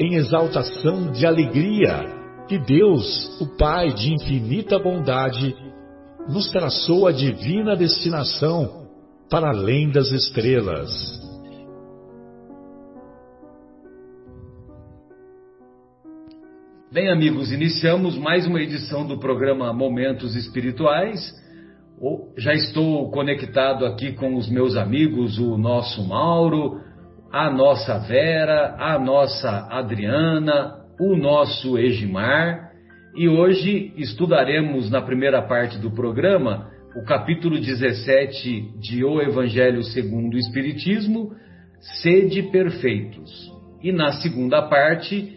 em exaltação de alegria que Deus, o Pai de infinita bondade, nos traçou a divina destinação para além das estrelas. Bem, amigos, iniciamos mais uma edição do programa Momentos Espirituais. Já estou conectado aqui com os meus amigos, o nosso Mauro, a nossa Vera, a nossa Adriana, o nosso Egimar. E hoje estudaremos na primeira parte do programa o capítulo 17 de O Evangelho segundo o Espiritismo, Sede Perfeitos. E na segunda parte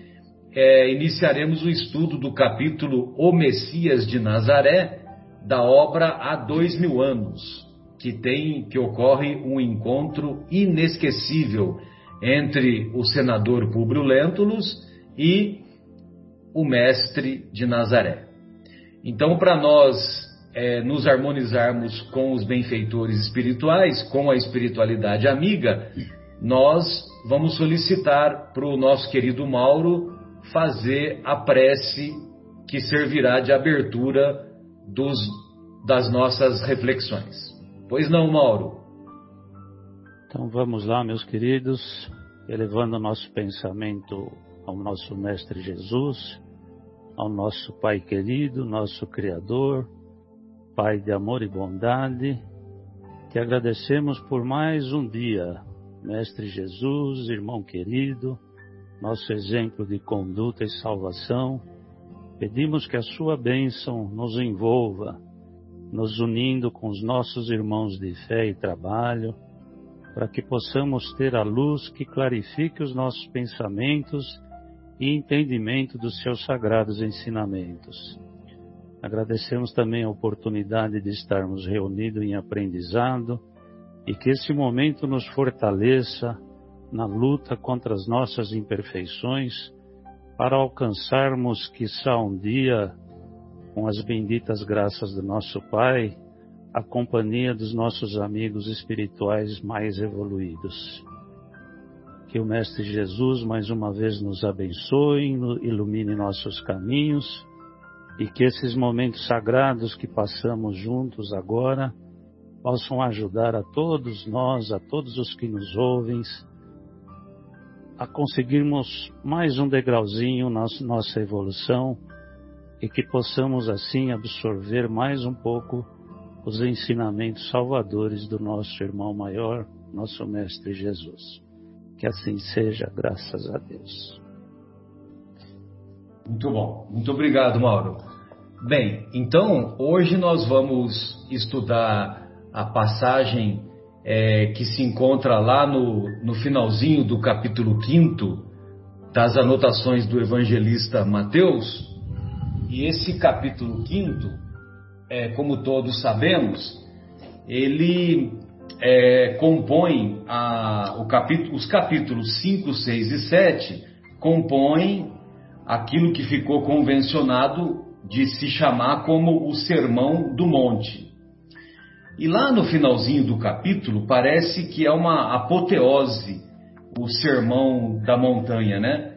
é, iniciaremos o estudo do capítulo O Messias de Nazaré, da obra Há Dois Mil Anos, que tem que ocorre um encontro inesquecível entre o senador Públio Lentulus e o mestre de Nazaré. Então, para nós é, nos harmonizarmos com os benfeitores espirituais, com a espiritualidade amiga, nós vamos solicitar para o nosso querido Mauro fazer a prece que servirá de abertura dos, das nossas reflexões. Pois não, Mauro? Então vamos lá, meus queridos, elevando nosso pensamento ao nosso Mestre Jesus, ao nosso Pai querido, nosso Criador, Pai de amor e bondade, que agradecemos por mais um dia. Mestre Jesus, irmão querido, nosso exemplo de conduta e salvação, pedimos que a Sua bênção nos envolva nos unindo com os nossos irmãos de fé e trabalho, para que possamos ter a luz que clarifique os nossos pensamentos e entendimento dos seus sagrados ensinamentos. Agradecemos também a oportunidade de estarmos reunidos em aprendizado e que esse momento nos fortaleça na luta contra as nossas imperfeições para alcançarmos, quiçá um dia, com as benditas graças do nosso Pai, a companhia dos nossos amigos espirituais mais evoluídos. Que o Mestre Jesus mais uma vez nos abençoe, ilumine nossos caminhos e que esses momentos sagrados que passamos juntos agora possam ajudar a todos nós, a todos os que nos ouvem, a conseguirmos mais um degrauzinho na nossa evolução e que possamos assim absorver mais um pouco os ensinamentos salvadores do nosso irmão maior, nosso Mestre Jesus. Que assim seja, graças a Deus. Muito bom, muito obrigado, Mauro. Bem, então hoje nós vamos estudar a passagem é, que se encontra lá no, no finalzinho do capítulo 5 das anotações do evangelista Mateus, e esse capítulo quinto, é, como todos sabemos, ele é, compõe a, capítulo, os capítulos 5, 6 e 7 compõem aquilo que ficou convencionado de se chamar como o Sermão do Monte. E lá no finalzinho do capítulo parece que é uma apoteose o Sermão da Montanha, né?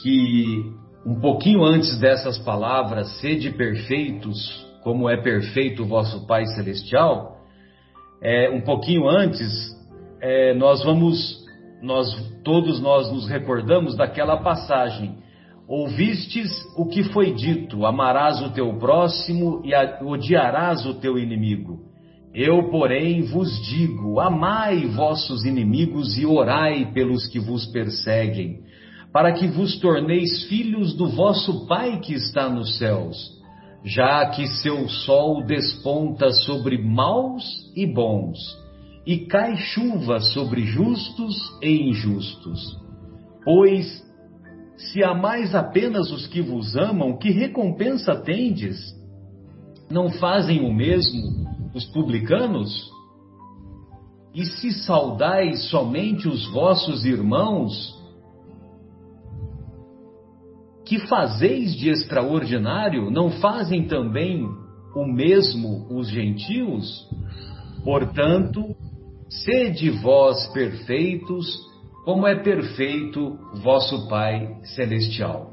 Que um pouquinho antes dessas palavras, sede perfeitos, como é perfeito o vosso Pai Celestial, é, um pouquinho antes, é, nós vamos, nós todos nós nos recordamos daquela passagem Ouvistes o que foi dito: amarás o teu próximo e odiarás o teu inimigo. Eu, porém, vos digo: amai vossos inimigos e orai pelos que vos perseguem, para que vos torneis filhos do vosso Pai que está nos céus, já que seu sol desponta sobre maus e bons, e cai chuva sobre justos e injustos. Pois se amais apenas os que vos amam, que recompensa tendes? Não fazem o mesmo os publicanos? E se saudais somente os vossos irmãos, que fazeis de extraordinário, não fazem também o mesmo os gentios? Portanto, sede vós perfeitos, como é perfeito vosso Pai Celestial.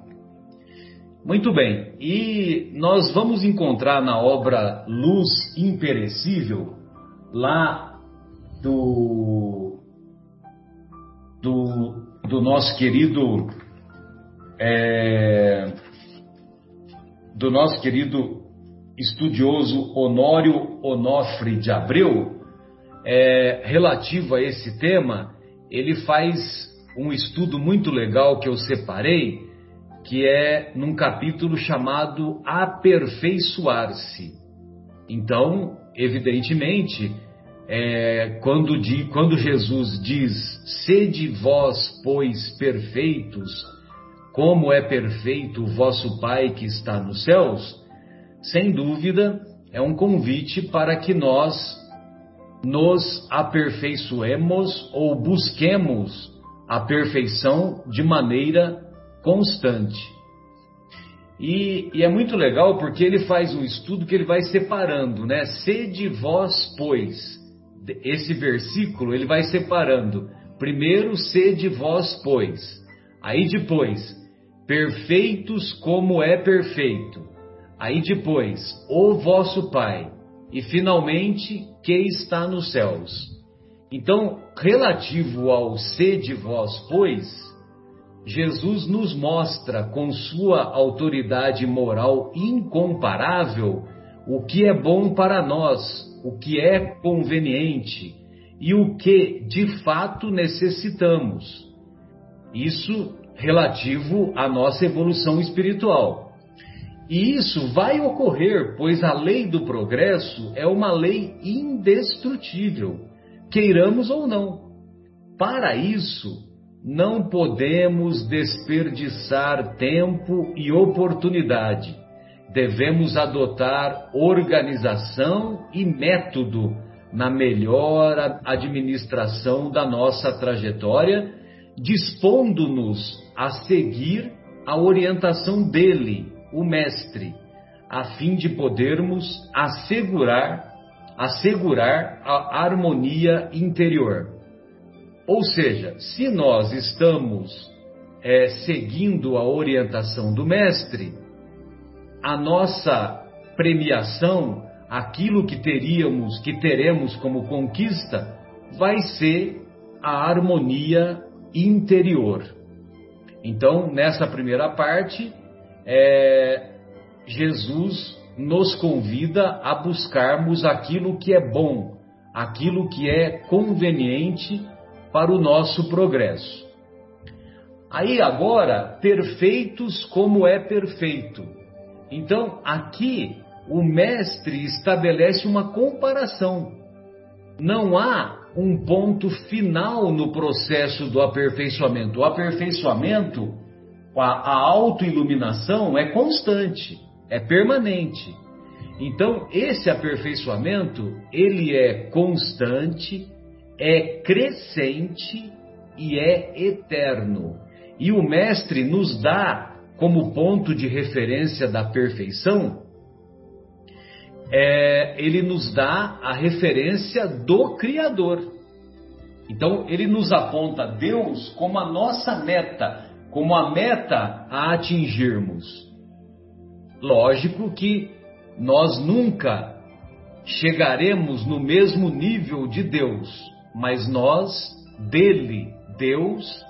Muito bem, e nós vamos encontrar na obra Luz Imperecível, lá do, do, do nosso querido é, do nosso querido estudioso Honório Onofre de Abreu, é, relativo a esse tema, ele faz um estudo muito legal que eu separei, que é num capítulo chamado Aperfeiçoar-se. Então, evidentemente, é, quando, quando Jesus diz: Sede vós, pois, perfeitos, como é perfeito o vosso Pai que está nos céus, sem dúvida é um convite para que nós nos aperfeiçoemos ou busquemos a perfeição de maneira constante. E, e, é muito legal porque ele faz um estudo que ele vai separando, né? Sede vós, pois. Esse versículo ele vai separando. Primeiro, sede vós, pois. Aí depois, perfeitos como é perfeito. Aí depois, o vosso Pai e finalmente que está nos céus. Então, relativo ao sede vós, pois, Jesus nos mostra com sua autoridade moral incomparável o que é bom para nós, o que é conveniente e o que de fato necessitamos. Isso relativo à nossa evolução espiritual. E isso vai ocorrer, pois a lei do progresso é uma lei indestrutível, queiramos ou não. Para isso, não podemos desperdiçar tempo e oportunidade. Devemos adotar organização e método na melhor administração da nossa trajetória, dispondo-nos a seguir a orientação dele o mestre, a fim de podermos assegurar assegurar a harmonia interior. Ou seja, se nós estamos é, seguindo a orientação do mestre, a nossa premiação, aquilo que teríamos, que teremos como conquista, vai ser a harmonia interior. Então, nessa primeira parte, é, Jesus nos convida a buscarmos aquilo que é bom, aquilo que é conveniente para o nosso progresso. Aí agora, perfeitos como é perfeito. Então, aqui o mestre estabelece uma comparação. Não há um ponto final no processo do aperfeiçoamento. O aperfeiçoamento a, a autoiluminação é constante, é permanente. Então, esse aperfeiçoamento, ele é constante, é crescente e é eterno. E o mestre nos dá como ponto de referência da perfeição, é, ele nos dá a referência do Criador. Então, ele nos aponta Deus como a nossa meta, como a meta a atingirmos. Lógico que nós nunca chegaremos no mesmo nível de Deus, mas nós, dele, Deus,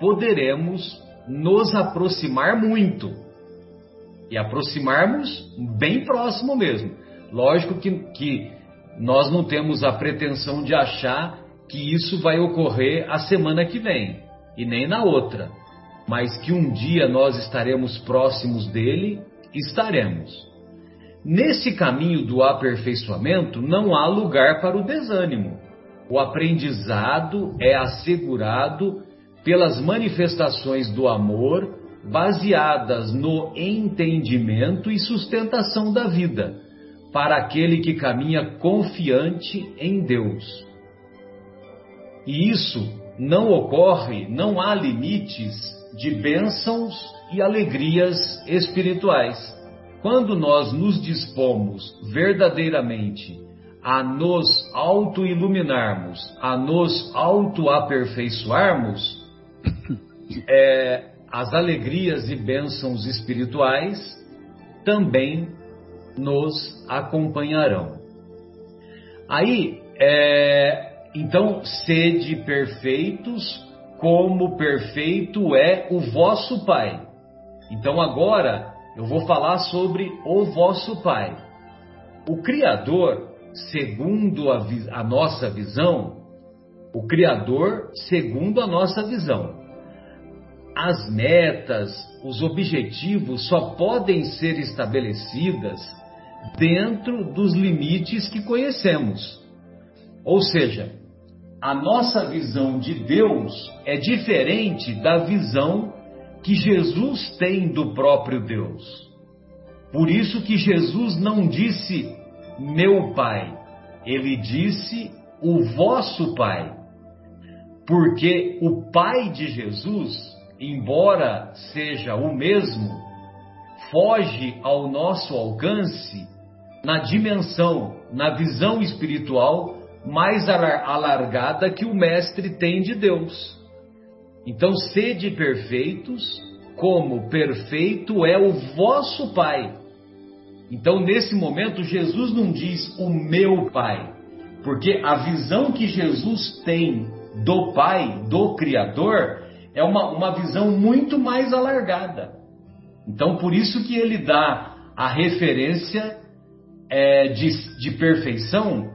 poderemos nos aproximar muito. E aproximarmos bem próximo mesmo. Lógico que, que nós não temos a pretensão de achar que isso vai ocorrer a semana que vem e nem na outra, mas que um dia nós estaremos próximos dele, estaremos. Nesse caminho do aperfeiçoamento não há lugar para o desânimo. O aprendizado é assegurado pelas manifestações do amor baseadas no entendimento e sustentação da vida, para aquele que caminha confiante em Deus. E isso não ocorre, não há limites de bênçãos e alegrias espirituais. Quando nós nos dispomos verdadeiramente a nos auto-iluminarmos, a nos auto-aperfeiçoarmos, é, as alegrias e bênçãos espirituais também nos acompanharão. Aí, é, então, sede perfeitos, como perfeito é o vosso Pai. Então, agora eu vou falar sobre o vosso Pai. O Criador, segundo a, a nossa visão, o Criador, segundo a nossa visão, as metas, os objetivos só podem ser estabelecidas dentro dos limites que conhecemos. Ou seja, a nossa visão de Deus é diferente da visão que Jesus tem do próprio Deus. Por isso que Jesus não disse meu Pai, ele disse o vosso Pai. Porque o Pai de Jesus, embora seja o mesmo, foge ao nosso alcance na dimensão, na visão espiritual mais alargada que o Mestre tem de Deus. Então, sede perfeitos, como perfeito é o vosso Pai. Então, nesse momento, Jesus não diz o meu Pai, porque a visão que Jesus tem do Pai, do Criador, é uma, uma visão muito mais alargada. Então, por isso que ele dá a referência é, de, de, perfeição,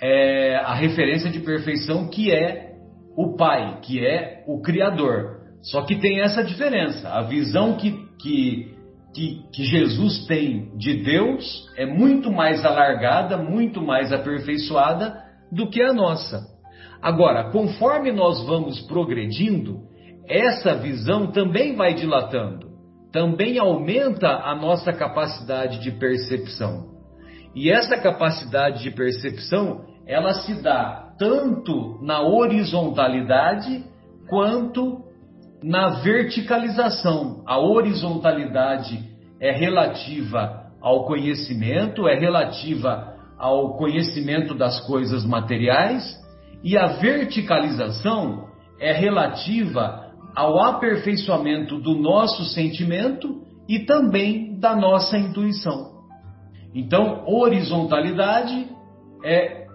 é, a referência de perfeição que é o Pai, que é o Criador. Só que tem essa diferença. A visão que, que, que, que Jesus tem de Deus é muito mais alargada, muito mais aperfeiçoada do que a nossa. Agora, conforme nós vamos progredindo, essa visão também vai dilatando, também aumenta a nossa capacidade de percepção. E essa capacidade de percepção, ela se dá tanto na horizontalidade quanto na verticalização. A horizontalidade é relativa ao conhecimento, é relativa ao conhecimento das coisas materiais, e a verticalização é relativa ao aperfeiçoamento do nosso sentimento e também da nossa intuição. Então, horizontalidade é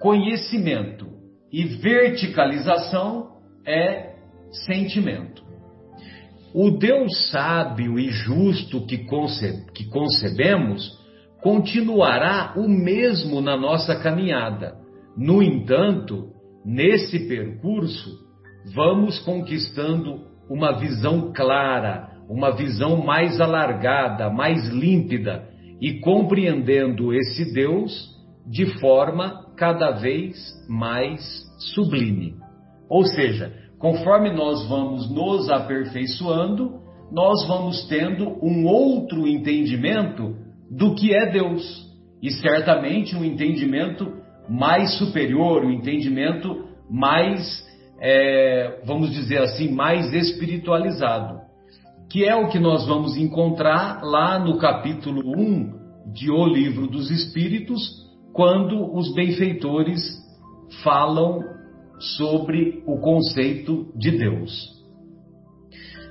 conhecimento e verticalização é sentimento. O Deus sábio e justo que, conce que concebemos continuará o mesmo na nossa caminhada. No entanto, nesse percurso, vamos conquistando uma visão clara, uma visão mais alargada, mais límpida e compreendendo esse Deus de forma cada vez mais sublime. Ou seja, conforme nós vamos nos aperfeiçoando, nós vamos tendo um outro entendimento do que é Deus. E certamente um entendimento mais superior, um entendimento mais é, vamos dizer assim, mais espiritualizado, que é o que nós vamos encontrar lá no capítulo 1 de O Livro dos Espíritos, quando os benfeitores falam sobre o conceito de Deus.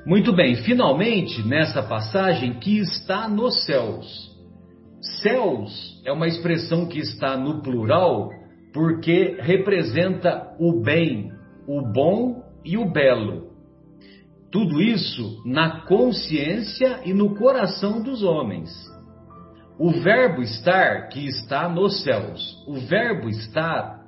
Muito bem, finalmente, nessa passagem que está nos céus. Céus é uma expressão que está no plural porque representa o bem, o bom e o belo. Tudo isso na consciência e no coração dos homens. O verbo estar que está nos céus, o verbo estar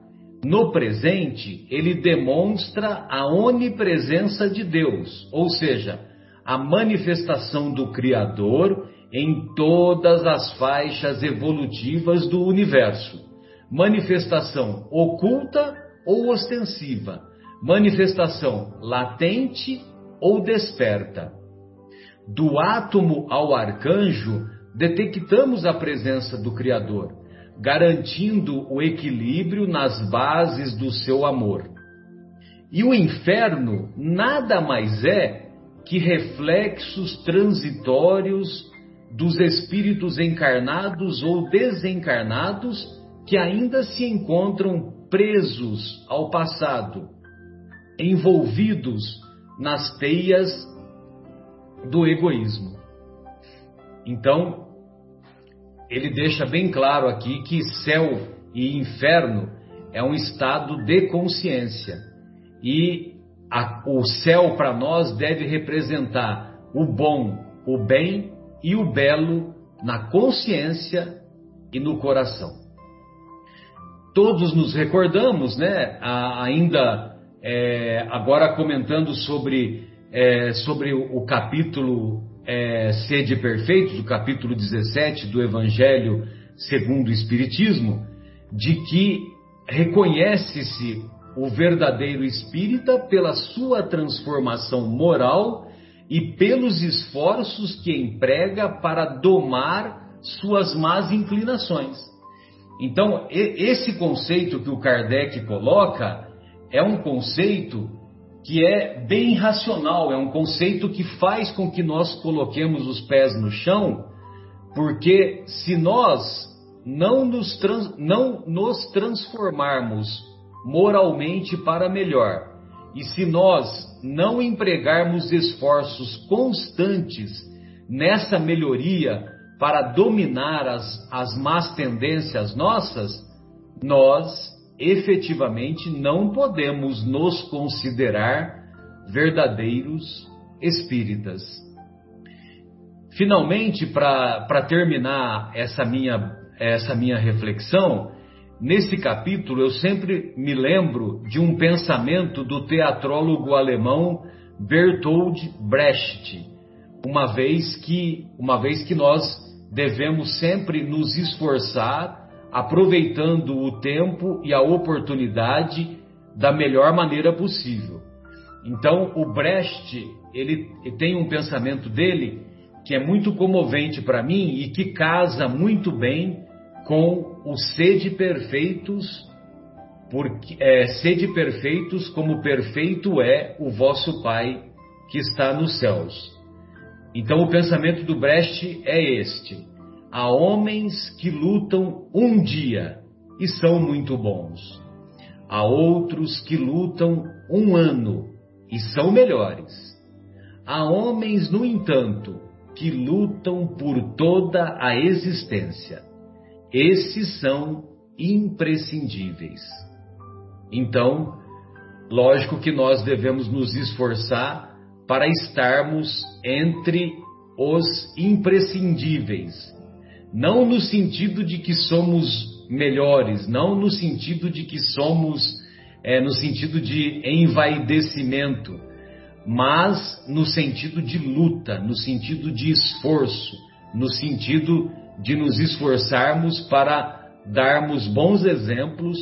no presente, ele demonstra a onipresença de Deus, ou seja, a manifestação do Criador em todas as faixas evolutivas do universo. Manifestação oculta ou ostensiva, manifestação latente ou desperta. Do átomo ao arcanjo, detectamos a presença do Criador, garantindo o equilíbrio nas bases do seu amor. E o inferno nada mais é que reflexos transitórios dos espíritos encarnados ou desencarnados que ainda se encontram presos ao passado, envolvidos nas teias do egoísmo. Então, ele deixa bem claro aqui que céu e inferno é um estado de consciência. E a, o céu para nós deve representar o bom, o bem e o belo na consciência e no coração. Todos nos recordamos, né? ainda é, agora comentando sobre, é, sobre o, capítulo é, Sede Perfeitos, o capítulo 17 do Evangelho segundo o Espiritismo, de que reconhece-se o verdadeiro espírita pela sua transformação moral e pelos esforços que emprega para domar suas más inclinações. Então, esse conceito que o Kardec coloca é um conceito que é bem racional, é um conceito que faz com que nós coloquemos os pés no chão, porque se nós não nos, trans, não nos transformarmos moralmente para melhor, e se nós não empregarmos esforços constantes nessa melhoria para dominar as, as más tendências nossas, nós efetivamente não podemos nos considerar verdadeiros espíritas. Finalmente, para terminar essa minha, essa minha reflexão, Nesse capítulo, eu sempre me lembro de um pensamento do teatrólogo alemão Bertold Brecht, uma vez que, uma vez que nós devemos sempre nos esforçar, aproveitando o tempo e a oportunidade da melhor maneira possível. Então, o Brecht, ele tem um pensamento dele que é muito comovente para mim e que casa muito bem com os sede perfeitos, porque é, sede perfeitos como perfeito é o vosso Pai que está nos céus. Então o pensamento do Brecht é este: há homens que lutam um dia e são muito bons. Há outros que lutam um ano e são melhores. Há homens, no entanto, que lutam por toda a existência. Esses são imprescindíveis. Então, lógico que nós devemos nos esforçar para estarmos entre os imprescindíveis. Não no sentido de que somos melhores, não no sentido de que somos, é, no sentido de envaidecimento, mas no sentido de luta, no sentido de esforço, no sentido de nos esforçarmos para darmos bons exemplos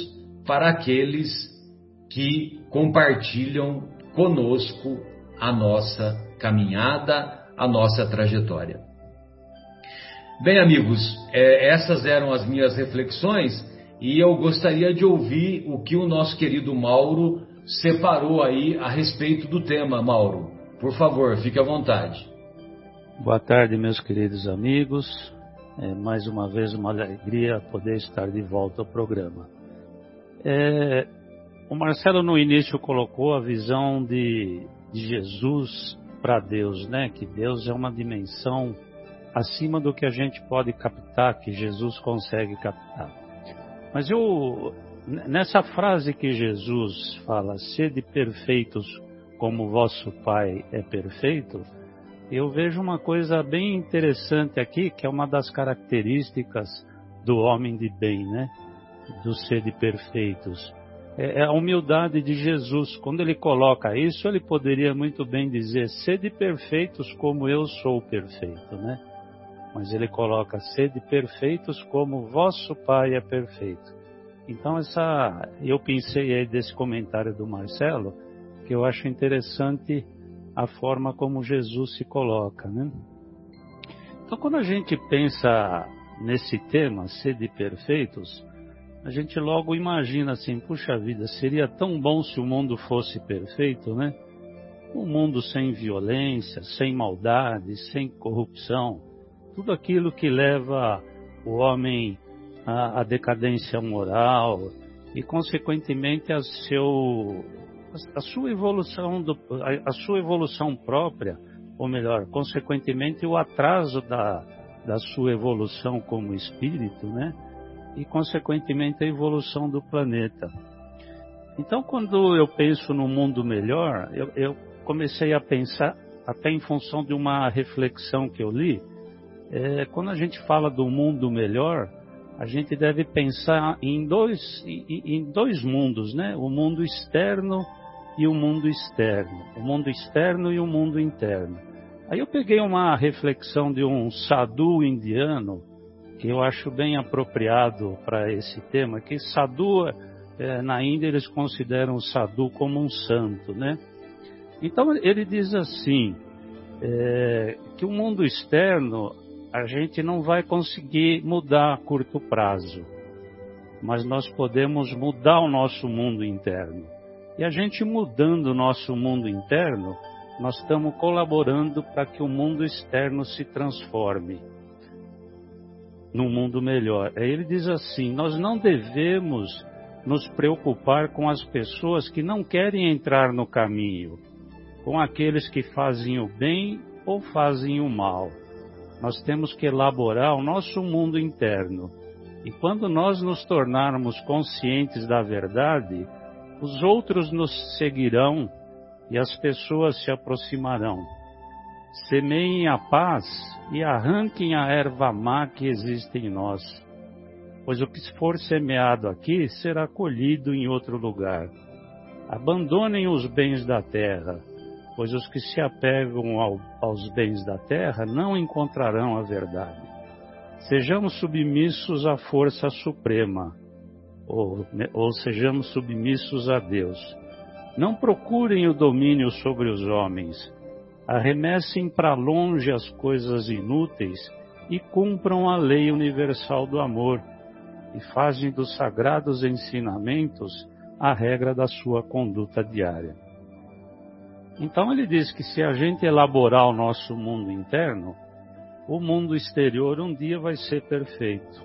para aqueles que compartilham conosco a nossa caminhada, a nossa trajetória. Bem, amigos, é, essas eram as minhas reflexões e eu gostaria de ouvir o que o nosso querido Mauro separou aí a respeito do tema, Mauro. Por favor, fique à vontade. Boa tarde, meus queridos amigos. É mais uma vez uma alegria poder estar de volta ao programa. É, o Marcelo no início colocou a visão de, de Jesus para Deus, né? Que Deus é uma dimensão acima do que a gente pode captar, que Jesus consegue captar. Mas eu nessa frase que Jesus fala, sede perfeitos como vosso Pai é perfeito, eu vejo uma coisa bem interessante aqui, que é uma das características do homem de bem, né? Do ser de perfeitos. É, é a humildade de Jesus. Quando ele coloca isso, ele poderia muito bem dizer: sede perfeitos como eu sou perfeito, né? Mas ele coloca: sede perfeitos como vosso Pai é perfeito. Então, essa, eu pensei aí desse comentário do Marcelo, que eu acho interessante a forma como Jesus se coloca, né? Então, quando a gente pensa nesse tema, sede perfeitos, a gente logo imagina assim, puxa vida, seria tão bom se o mundo fosse perfeito, né? Um mundo sem violência, sem maldade, sem corrupção, tudo aquilo que leva o homem à, à decadência moral e, consequentemente, a, seu, a sua evolução do, a, a sua evolução própria, ou melhor, consequentemente, o atraso da, da sua evolução como espírito, né? E, consequentemente, a evolução do planeta. Então, quando eu penso no mundo melhor, eu, eu comecei a pensar, até em função de uma reflexão que eu li, é, quando a gente fala do mundo melhor, a gente deve pensar em dois, em, dois mundos, né? O mundo externo e o mundo externo. O mundo externo e o mundo interno. Aí eu peguei uma reflexão de um sadhu indiano, que eu acho bem apropriado para esse tema, que sadhu, é, na Índia eles consideram o sadhu como um santo, né? Então ele diz assim, é, que o mundo externo a gente não vai conseguir mudar a curto prazo, mas nós podemos mudar o nosso mundo interno. E a gente mudando o nosso mundo interno, nós estamos colaborando para que o mundo externo se transforme num mundo melhor. Aí ele diz assim: nós não devemos nos preocupar com as pessoas que não querem entrar no caminho, com aqueles que fazem o bem ou fazem o mal nós temos que elaborar o nosso mundo interno. E quando nós nos tornarmos conscientes da verdade, os outros nos seguirão e as pessoas se aproximarão. Semeiem a paz e arranquem a erva má que existe em nós, pois o que for semeado aqui será colhido em outro lugar. Abandonem os bens da terra pois os que se apegam ao, aos bens da terra não encontrarão a verdade. Sejamos submissos à força suprema, ou, ou sejamos submissos a Deus. Não procurem o domínio sobre os homens, arremessem para longe as coisas inúteis e cumpram a lei universal do amor, e fazem dos sagrados ensinamentos a regra da sua conduta diária. Então ele diz que se a gente elaborar o nosso mundo interno, o mundo exterior um dia vai ser perfeito.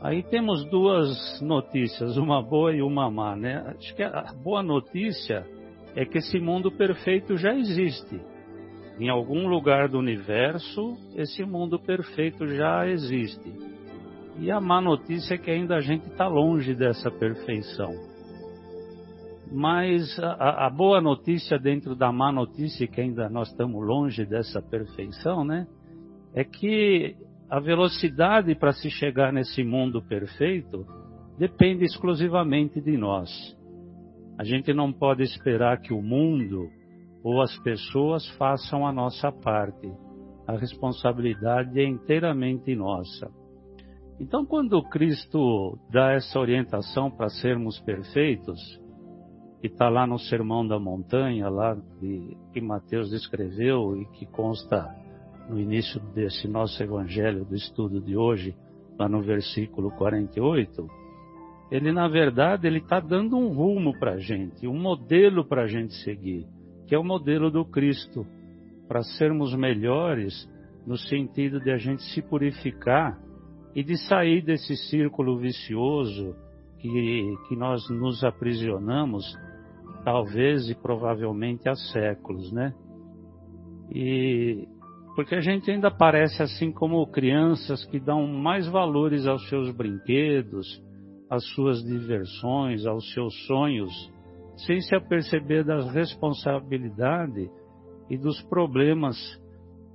Aí temos duas notícias, uma boa e uma má, né? Acho que a boa notícia é que esse mundo perfeito já existe. Em algum lugar do universo, esse mundo perfeito já existe. E a má notícia é que ainda a gente está longe dessa perfeição. Mas a, a, boa notícia dentro da má notícia, que ainda nós estamos longe dessa perfeição, né? É que a velocidade para se chegar nesse mundo perfeito depende exclusivamente de nós. A gente não pode esperar que o mundo ou as pessoas façam a nossa parte. A responsabilidade é inteiramente nossa. Então, quando Cristo dá essa orientação para sermos perfeitos, que está lá no Sermão da Montanha, lá que, que Mateus escreveu e que consta no início desse nosso evangelho do estudo de hoje, lá no versículo 48, ele na verdade ele está dando um rumo para a gente, um modelo para a gente seguir, que é o modelo do Cristo, para sermos melhores no sentido de a gente se purificar e de sair desse círculo vicioso que, que nós nos aprisionamos talvez e provavelmente há séculos, né? E porque a gente ainda parece assim como crianças que dão mais valores aos seus brinquedos, às suas diversões, aos seus sonhos, sem se aperceber das responsabilidades e dos problemas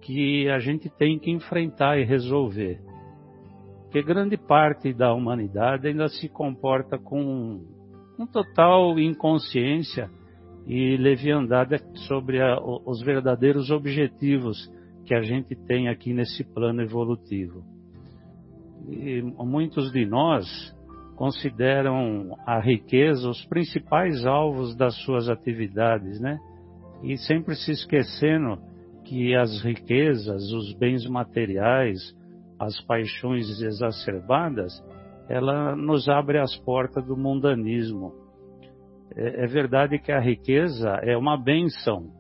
que a gente tem que enfrentar e resolver. Porque grande parte da humanidade ainda se comporta com, com total inconsciência e leviandade sobre a, os verdadeiros objetivos que a gente tem aqui nesse plano evolutivo. E muitos de nós consideram a riqueza os principais alvos das suas atividades, né? E sempre se esquecendo que as riquezas, os bens materiais, as paixões exacerbadas, ela nos abre as portas do mundanismo. É, é verdade que a riqueza é uma benção,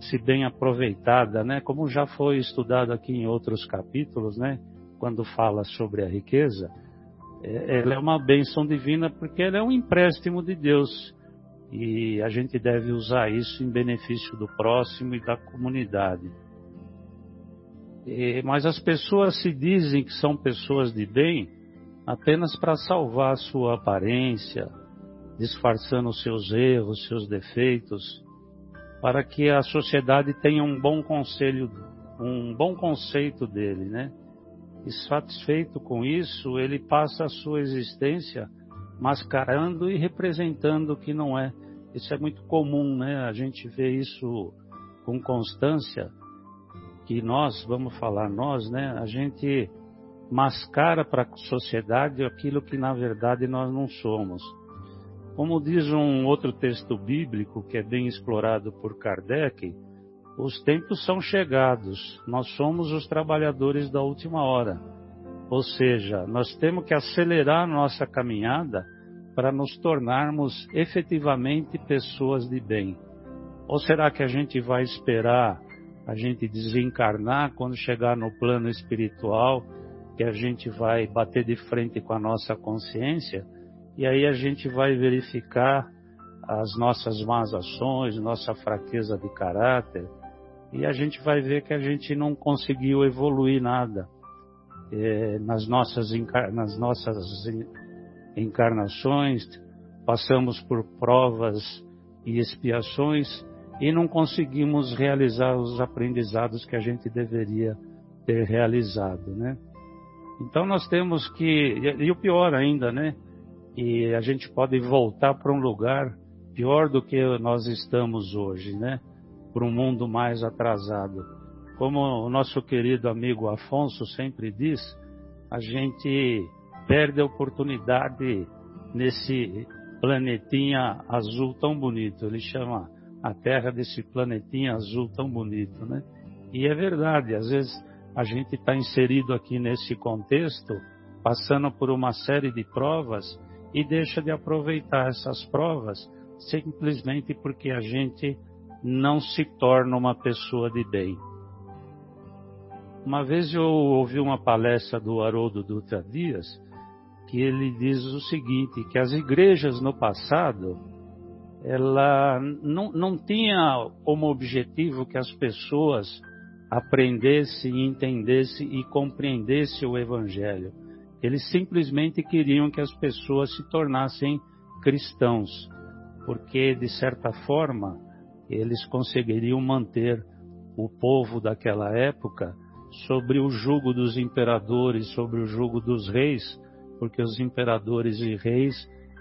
se bem aproveitada, né? Como já foi estudado aqui em outros capítulos, né? Quando fala sobre a riqueza, é, ela é uma bênção divina porque ela é um empréstimo de Deus e a gente deve usar isso em benefício do próximo e da comunidade. E, mas as pessoas se dizem que são pessoas de bem apenas para salvar sua aparência, disfarçando seus erros, seus defeitos, para que a sociedade tenha um bom conselho, um bom conceito dele, né? E satisfeito com isso, ele passa a sua existência mascarando e representando o que não é. Isso é muito comum, né? A gente vê isso com constância, que nós, vamos falar nós, né? A gente mascara para a sociedade aquilo que na verdade nós não somos. Como diz um outro texto bíblico que é bem explorado por Kardec, os tempos são chegados, nós somos os trabalhadores da última hora. Ou seja, nós temos que acelerar nossa caminhada para nos tornarmos efetivamente pessoas de bem. Ou será que a gente vai esperar a gente desencarnar quando chegar no plano espiritual, que a gente vai bater de frente com a nossa consciência e aí a gente vai verificar as nossas más ações, nossa fraqueza de caráter, e a gente vai ver que a gente não conseguiu evoluir nada é, nas, nossas, nas nossas encarnações, passamos por provas e expiações e não conseguimos realizar os aprendizados que a gente deveria ter realizado, né? Então nós temos que, e o pior ainda, né? E a gente pode voltar para um lugar pior do que nós estamos hoje, né? para um mundo mais atrasado. Como o nosso querido amigo Afonso sempre diz, a gente perde a oportunidade nesse planetinha azul tão bonito. Ele chama a Terra desse planetinha azul tão bonito, né? E é verdade, às vezes a gente está inserido aqui nesse contexto, passando por uma série de provas e deixa de aproveitar essas provas simplesmente porque a gente não se torna uma pessoa de bem. Uma vez eu ouvi uma palestra do Haroldo Dutra Dias, que ele diz o seguinte, que as igrejas no passado, ela não, não tinha como objetivo que as pessoas aprendessem, entendessem e compreendessem o Evangelho. Eles simplesmente queriam que as pessoas se tornassem cristãos, porque, de certa forma, eles conseguiriam manter o povo daquela época sobre o jugo dos imperadores, sobre o jugo dos reis, porque os imperadores e reis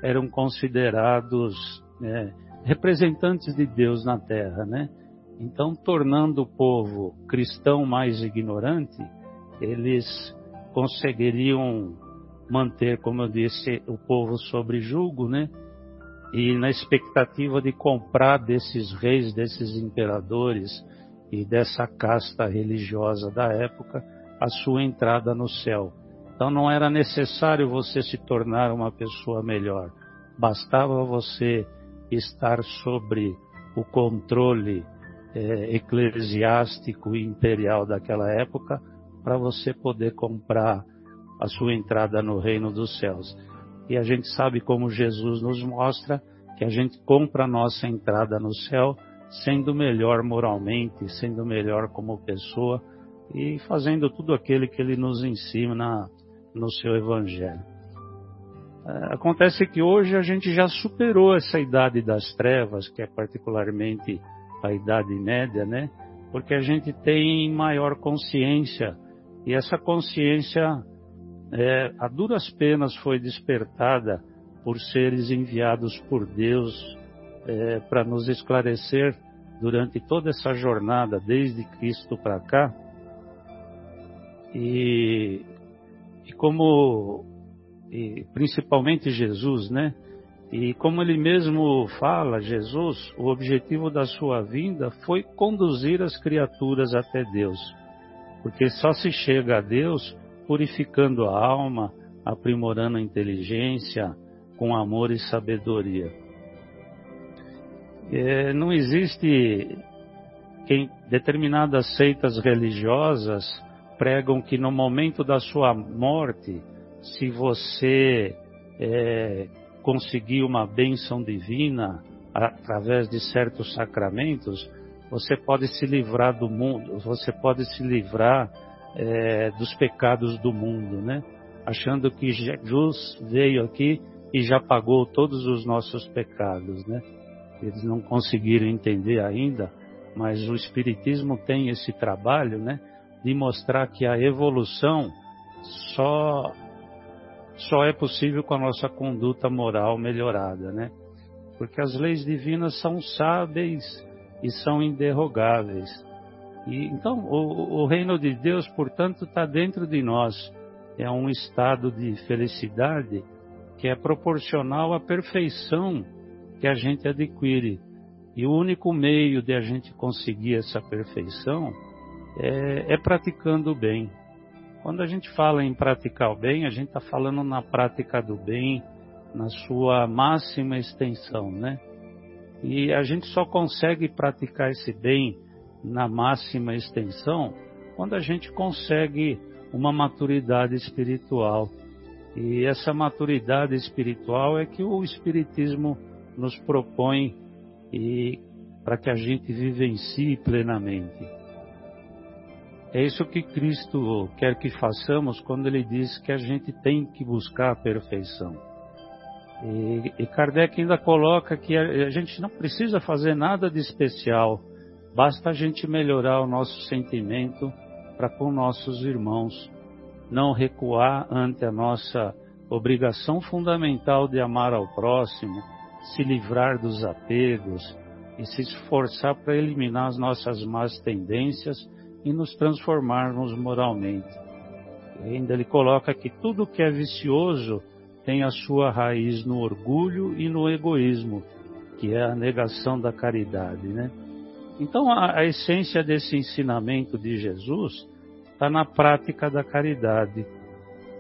eram considerados né, representantes de Deus na terra, né? Então, tornando o povo cristão mais ignorante, eles conseguiriam manter, como eu disse, o povo sobre jugo, né? e na expectativa de comprar desses reis, desses imperadores e dessa casta religiosa da época a sua entrada no céu. Então não era necessário você se tornar uma pessoa melhor, bastava você estar sobre o controle é, eclesiástico e imperial daquela época para você poder comprar a sua entrada no reino dos céus. E a gente sabe como Jesus nos mostra que a gente compra a nossa entrada no céu sendo melhor moralmente, sendo melhor como pessoa e fazendo tudo aquilo que ele nos ensina no seu evangelho. É, acontece que hoje a gente já superou essa idade das trevas, que é particularmente a idade média, né? Porque a gente tem maior consciência e essa consciência, é, a duras penas, foi despertada por seres enviados por Deus é, para nos esclarecer durante toda essa jornada, desde Cristo para cá. E, e como, e principalmente Jesus, né? E como ele mesmo fala, Jesus, o objetivo da sua vinda foi conduzir as criaturas até Deus. Porque só se chega a Deus purificando a alma, aprimorando a inteligência, com amor e sabedoria. É, não existe quem determinadas seitas religiosas pregam que no momento da sua morte, se você é, conseguir uma bênção divina através de certos sacramentos, você pode se livrar do mundo, você pode se livrar é, dos pecados do mundo, né? Achando que Jesus veio aqui e já pagou todos os nossos pecados, né? Eles não conseguiram entender ainda, mas o Espiritismo tem esse trabalho, né? De mostrar que a evolução só só é possível com a nossa conduta moral melhorada, né? Porque as leis divinas são sábeis e são inderrogáveis. E, então, o, o reino de Deus, portanto, está dentro de nós. É um estado de felicidade que é proporcional à perfeição que a gente adquire. E o único meio de a gente conseguir essa perfeição é, é praticando o bem. Quando a gente fala em praticar o bem, a gente está falando na prática do bem, na sua máxima extensão, né? E a gente só consegue praticar esse bem na máxima extensão quando a gente consegue uma maturidade espiritual. E essa maturidade espiritual é que o Espiritismo nos propõe e para que a gente vivencie plenamente. É isso que Cristo quer que façamos quando ele diz que a gente tem que buscar a perfeição. E, e Kardec ainda coloca que a, a gente não precisa fazer nada de especial, basta a gente melhorar o nosso sentimento para com nossos irmãos, não recuar ante a nossa obrigação fundamental de amar ao próximo, se livrar dos apegos e se esforçar para eliminar as nossas más tendências e nos transformarmos moralmente. E ainda ele coloca que tudo que é vicioso tem a sua raiz no orgulho e no egoísmo, que é a negação da caridade, né? Então a, a essência desse ensinamento de Jesus está na prática da caridade,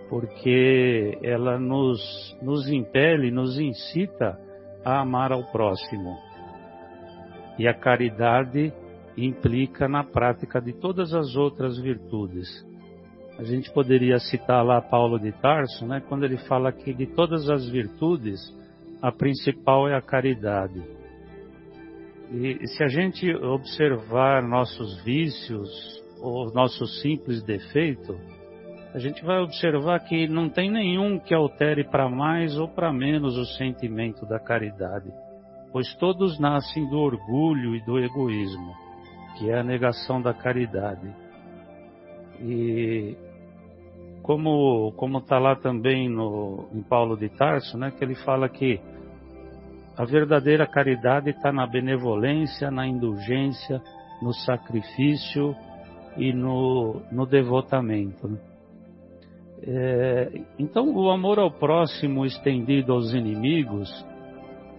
porque ela nos, nos impele, nos incita a amar ao próximo. E a caridade implica na prática de todas as outras virtudes. A gente poderia citar lá Paulo de Tarso, né, quando ele fala que de todas as virtudes, a principal é a caridade. E se a gente observar nossos vícios ou nossos simples defeitos, a gente vai observar que não tem nenhum que altere para mais ou para menos o sentimento da caridade, pois todos nascem do orgulho e do egoísmo que é a negação da caridade. E como como está lá também no em Paulo de Tarso, né, que ele fala que a verdadeira caridade está na benevolência, na indulgência, no sacrifício e no, no devotamento. Né? É, então, o amor ao próximo estendido aos inimigos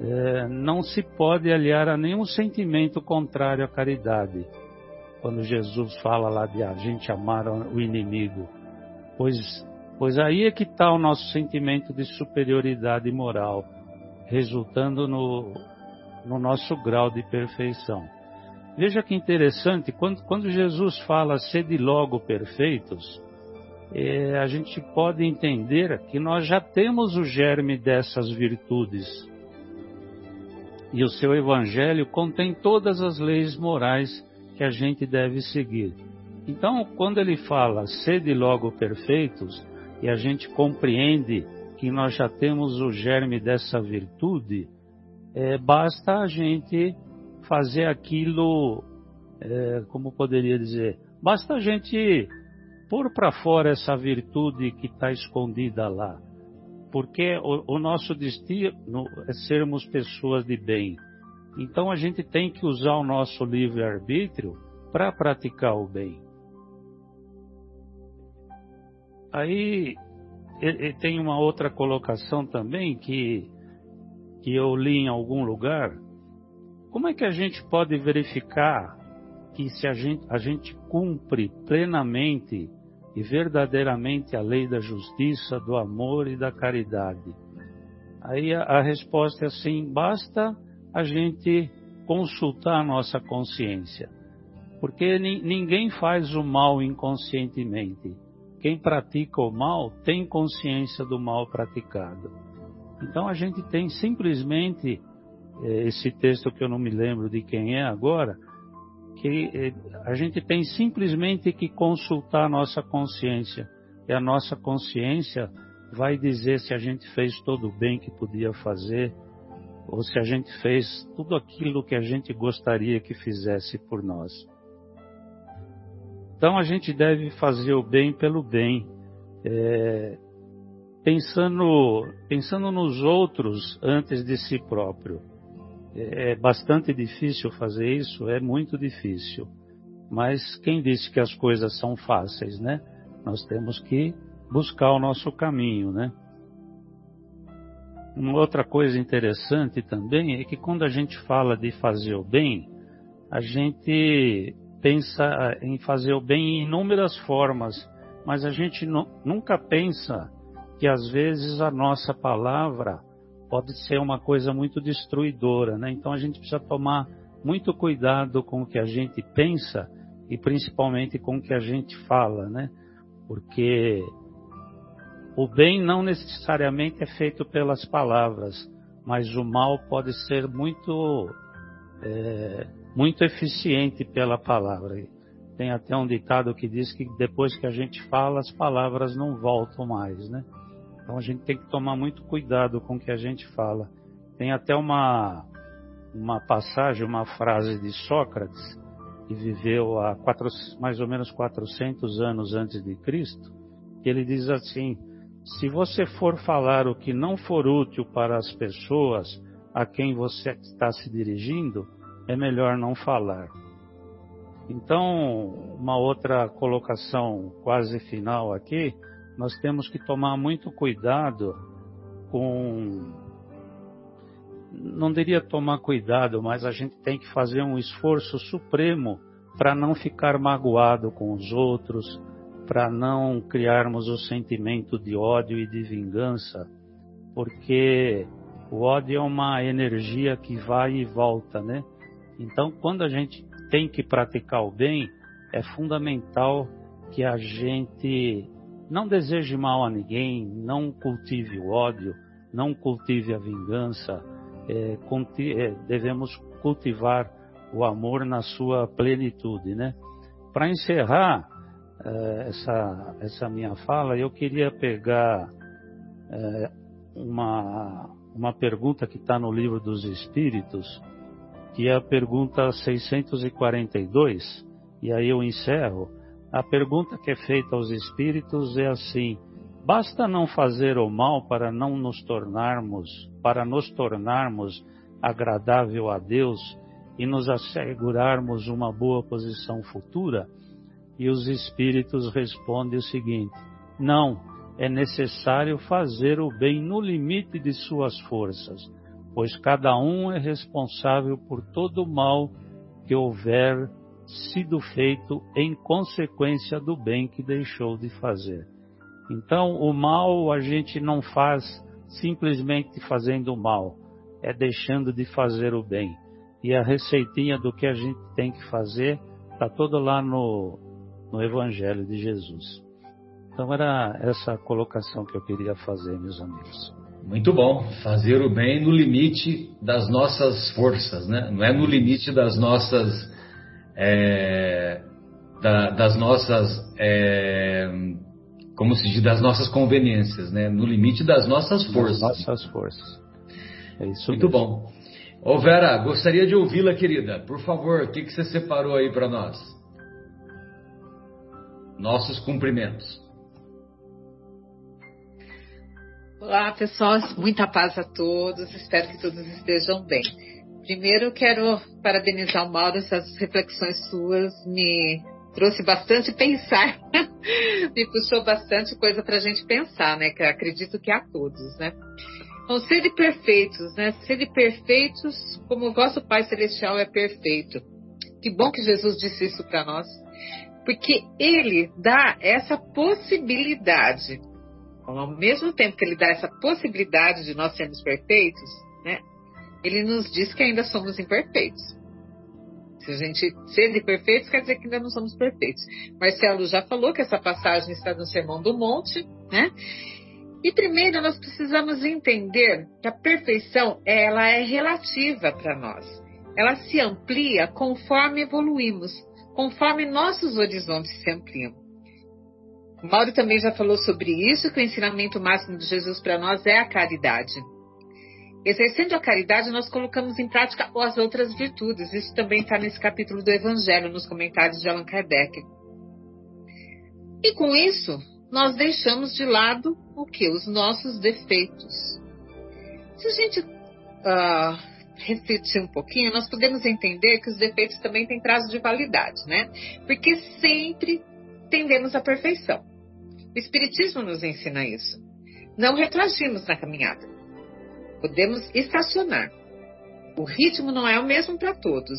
é, não se pode aliar a nenhum sentimento contrário à caridade. Quando Jesus fala lá de a gente amar o inimigo, pois, pois aí é que está o nosso sentimento de superioridade moral, resultando no, no nosso grau de perfeição. Veja que interessante, quando, quando Jesus fala sede logo perfeitos, é, a gente pode entender que nós já temos o germe dessas virtudes e o seu evangelho contém todas as leis morais que a gente deve seguir. Então, quando ele fala sede logo perfeitos, e a gente compreende que nós já temos o germe dessa virtude, é, basta a gente fazer aquilo, é, como poderia dizer, basta a gente pôr para fora essa virtude que está escondida lá. Porque o, o nosso destino é sermos pessoas de bem. Então a gente tem que usar o nosso livre-arbítrio para praticar o bem. Aí tem uma outra colocação também que, que eu li em algum lugar. Como é que a gente pode verificar que se a gente, a gente cumpre plenamente e verdadeiramente a lei da justiça, do amor e da caridade? Aí a, a resposta é assim: basta a gente consultar a nossa consciência. Porque ninguém faz o mal inconscientemente. Quem pratica o mal tem consciência do mal praticado. Então a gente tem simplesmente eh, esse texto que eu não me lembro de quem é agora, que eh, a gente tem simplesmente que consultar a nossa consciência. E a nossa consciência vai dizer se a gente fez todo o bem que podia fazer, ou se a gente fez tudo aquilo que a gente gostaria que fizesse por nós. Então a gente deve fazer o bem pelo bem, é, pensando, pensando nos outros antes de si próprio. É, é bastante difícil fazer isso, é muito difícil. Mas quem disse que as coisas são fáceis, né? Nós temos que buscar o nosso caminho, né? Uma outra coisa interessante também é que quando a gente fala de fazer o bem, a gente pensa em fazer o bem em inúmeras formas, mas a gente nunca pensa que às vezes a nossa palavra pode ser uma coisa muito destruidora, né? Então a gente precisa tomar muito cuidado com o que a gente pensa e principalmente com o que a gente fala, né? Porque o bem não necessariamente é feito pelas palavras, mas o mal pode ser muito é, muito eficiente pela palavra. Tem até um ditado que diz que depois que a gente fala, as palavras não voltam mais, né? Então a gente tem que tomar muito cuidado com o que a gente fala. Tem até uma, uma passagem, uma frase de Sócrates, que viveu há quatro, mais ou menos 400 anos antes de Cristo, que ele diz assim: se você for falar o que não for útil para as pessoas a quem você está se dirigindo, é melhor não falar. Então, uma outra colocação quase final aqui, nós temos que tomar muito cuidado com. Não diria tomar cuidado, mas a gente tem que fazer um esforço supremo para não ficar magoado com os outros, para não criarmos o sentimento de ódio e de vingança, porque o ódio é uma energia que vai e volta, né? Então, quando a gente tem que praticar o bem, é fundamental que a gente não deseje mal a ninguém, não cultive o ódio, não cultive a vingança. É, é, devemos cultivar o amor na sua plenitude, né? Para encerrar é, essa, essa minha fala, eu queria pegar é, uma, uma pergunta que está no livro dos Espíritos, que é a pergunta 642, e aí eu encerro. A pergunta que é feita aos espíritos é assim: basta não fazer o mal para não nos tornarmos, para nos tornarmos agradável a Deus e nos assegurarmos uma boa posição futura? E os espíritos respondem o seguinte: não, é necessário fazer o bem no limite de suas forças pois cada um é responsável por todo o mal que houver sido feito em consequência do bem que deixou de fazer. Então, o mal a gente não faz simplesmente fazendo o mal, é deixando de fazer o bem. E a receitinha do que a gente tem que fazer está toda lá no, no Evangelho de Jesus. Então, era essa colocação que eu queria fazer, meus amigos. Muito bom. Fazer o bem no limite das nossas forças, né? Não é no limite das nossas. É, da, das nossas. É, como se diz, das nossas conveniências, né? No limite das nossas forças. Das nossas forças. É isso Muito mesmo. bom. Ô Vera, gostaria de ouvi-la, querida. Por favor, o que, que você separou aí para nós? Nossos cumprimentos. Olá, pessoal. Muita paz a todos. Espero que todos estejam bem. Primeiro, quero parabenizar o Mauro. Essas reflexões suas me trouxe bastante pensar. me puxou bastante coisa para a gente pensar, né? Que acredito que a todos, né? Então, serem perfeitos, né? Serem perfeitos como o vosso Pai Celestial é perfeito. Que bom que Jesus disse isso para nós. Porque Ele dá essa possibilidade. Ao mesmo tempo que Ele dá essa possibilidade de nós sermos perfeitos, né? Ele nos diz que ainda somos imperfeitos. Se a gente ser perfeitos, quer dizer que ainda não somos perfeitos. Marcelo já falou que essa passagem está no Sermão do Monte, né? E primeiro nós precisamos entender que a perfeição ela é relativa para nós. Ela se amplia conforme evoluímos, conforme nossos horizontes se ampliam. O Mauro também já falou sobre isso, que o ensinamento máximo de Jesus para nós é a caridade. Exercendo a caridade, nós colocamos em prática as outras virtudes. Isso também está nesse capítulo do Evangelho, nos comentários de Allan Kardec. E com isso, nós deixamos de lado o que? Os nossos defeitos. Se a gente uh, refletir um pouquinho, nós podemos entender que os defeitos também têm prazo de validade, né? Porque sempre tendemos à perfeição. O Espiritismo nos ensina isso. Não retroagimos na caminhada. Podemos estacionar. O ritmo não é o mesmo para todos,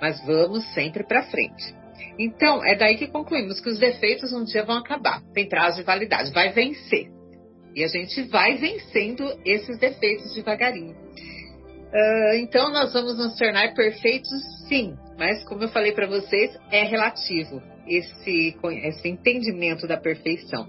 mas vamos sempre para frente. Então, é daí que concluímos que os defeitos um dia vão acabar. Tem prazo de validade, vai vencer. E a gente vai vencendo esses defeitos devagarinho. Uh, então, nós vamos nos tornar perfeitos, sim, mas como eu falei para vocês, é relativo esse, esse entendimento da perfeição.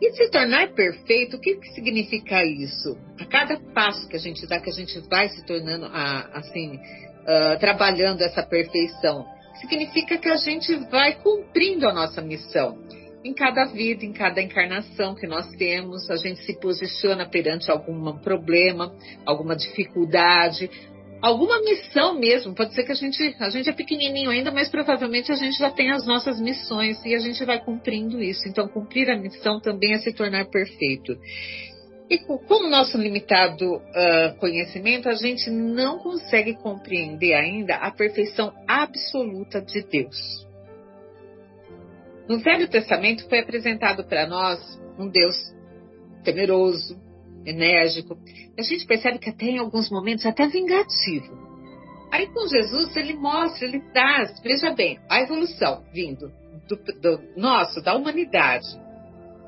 E se tornar perfeito, o que, que significa isso? A cada passo que a gente dá, que a gente vai se tornando, assim, uh, trabalhando essa perfeição, significa que a gente vai cumprindo a nossa missão. Em cada vida, em cada encarnação que nós temos, a gente se posiciona perante algum problema, alguma dificuldade, alguma missão mesmo. Pode ser que a gente, a gente é pequenininho ainda, mas provavelmente a gente já tem as nossas missões e a gente vai cumprindo isso. Então, cumprir a missão também é se tornar perfeito. E com o nosso limitado uh, conhecimento, a gente não consegue compreender ainda a perfeição absoluta de Deus. No Velho Testamento foi apresentado para nós um Deus temeroso, enérgico. A gente percebe que até em alguns momentos até vingativo. Aí com Jesus ele mostra, ele traz, veja bem, a evolução vindo do, do nosso, da humanidade.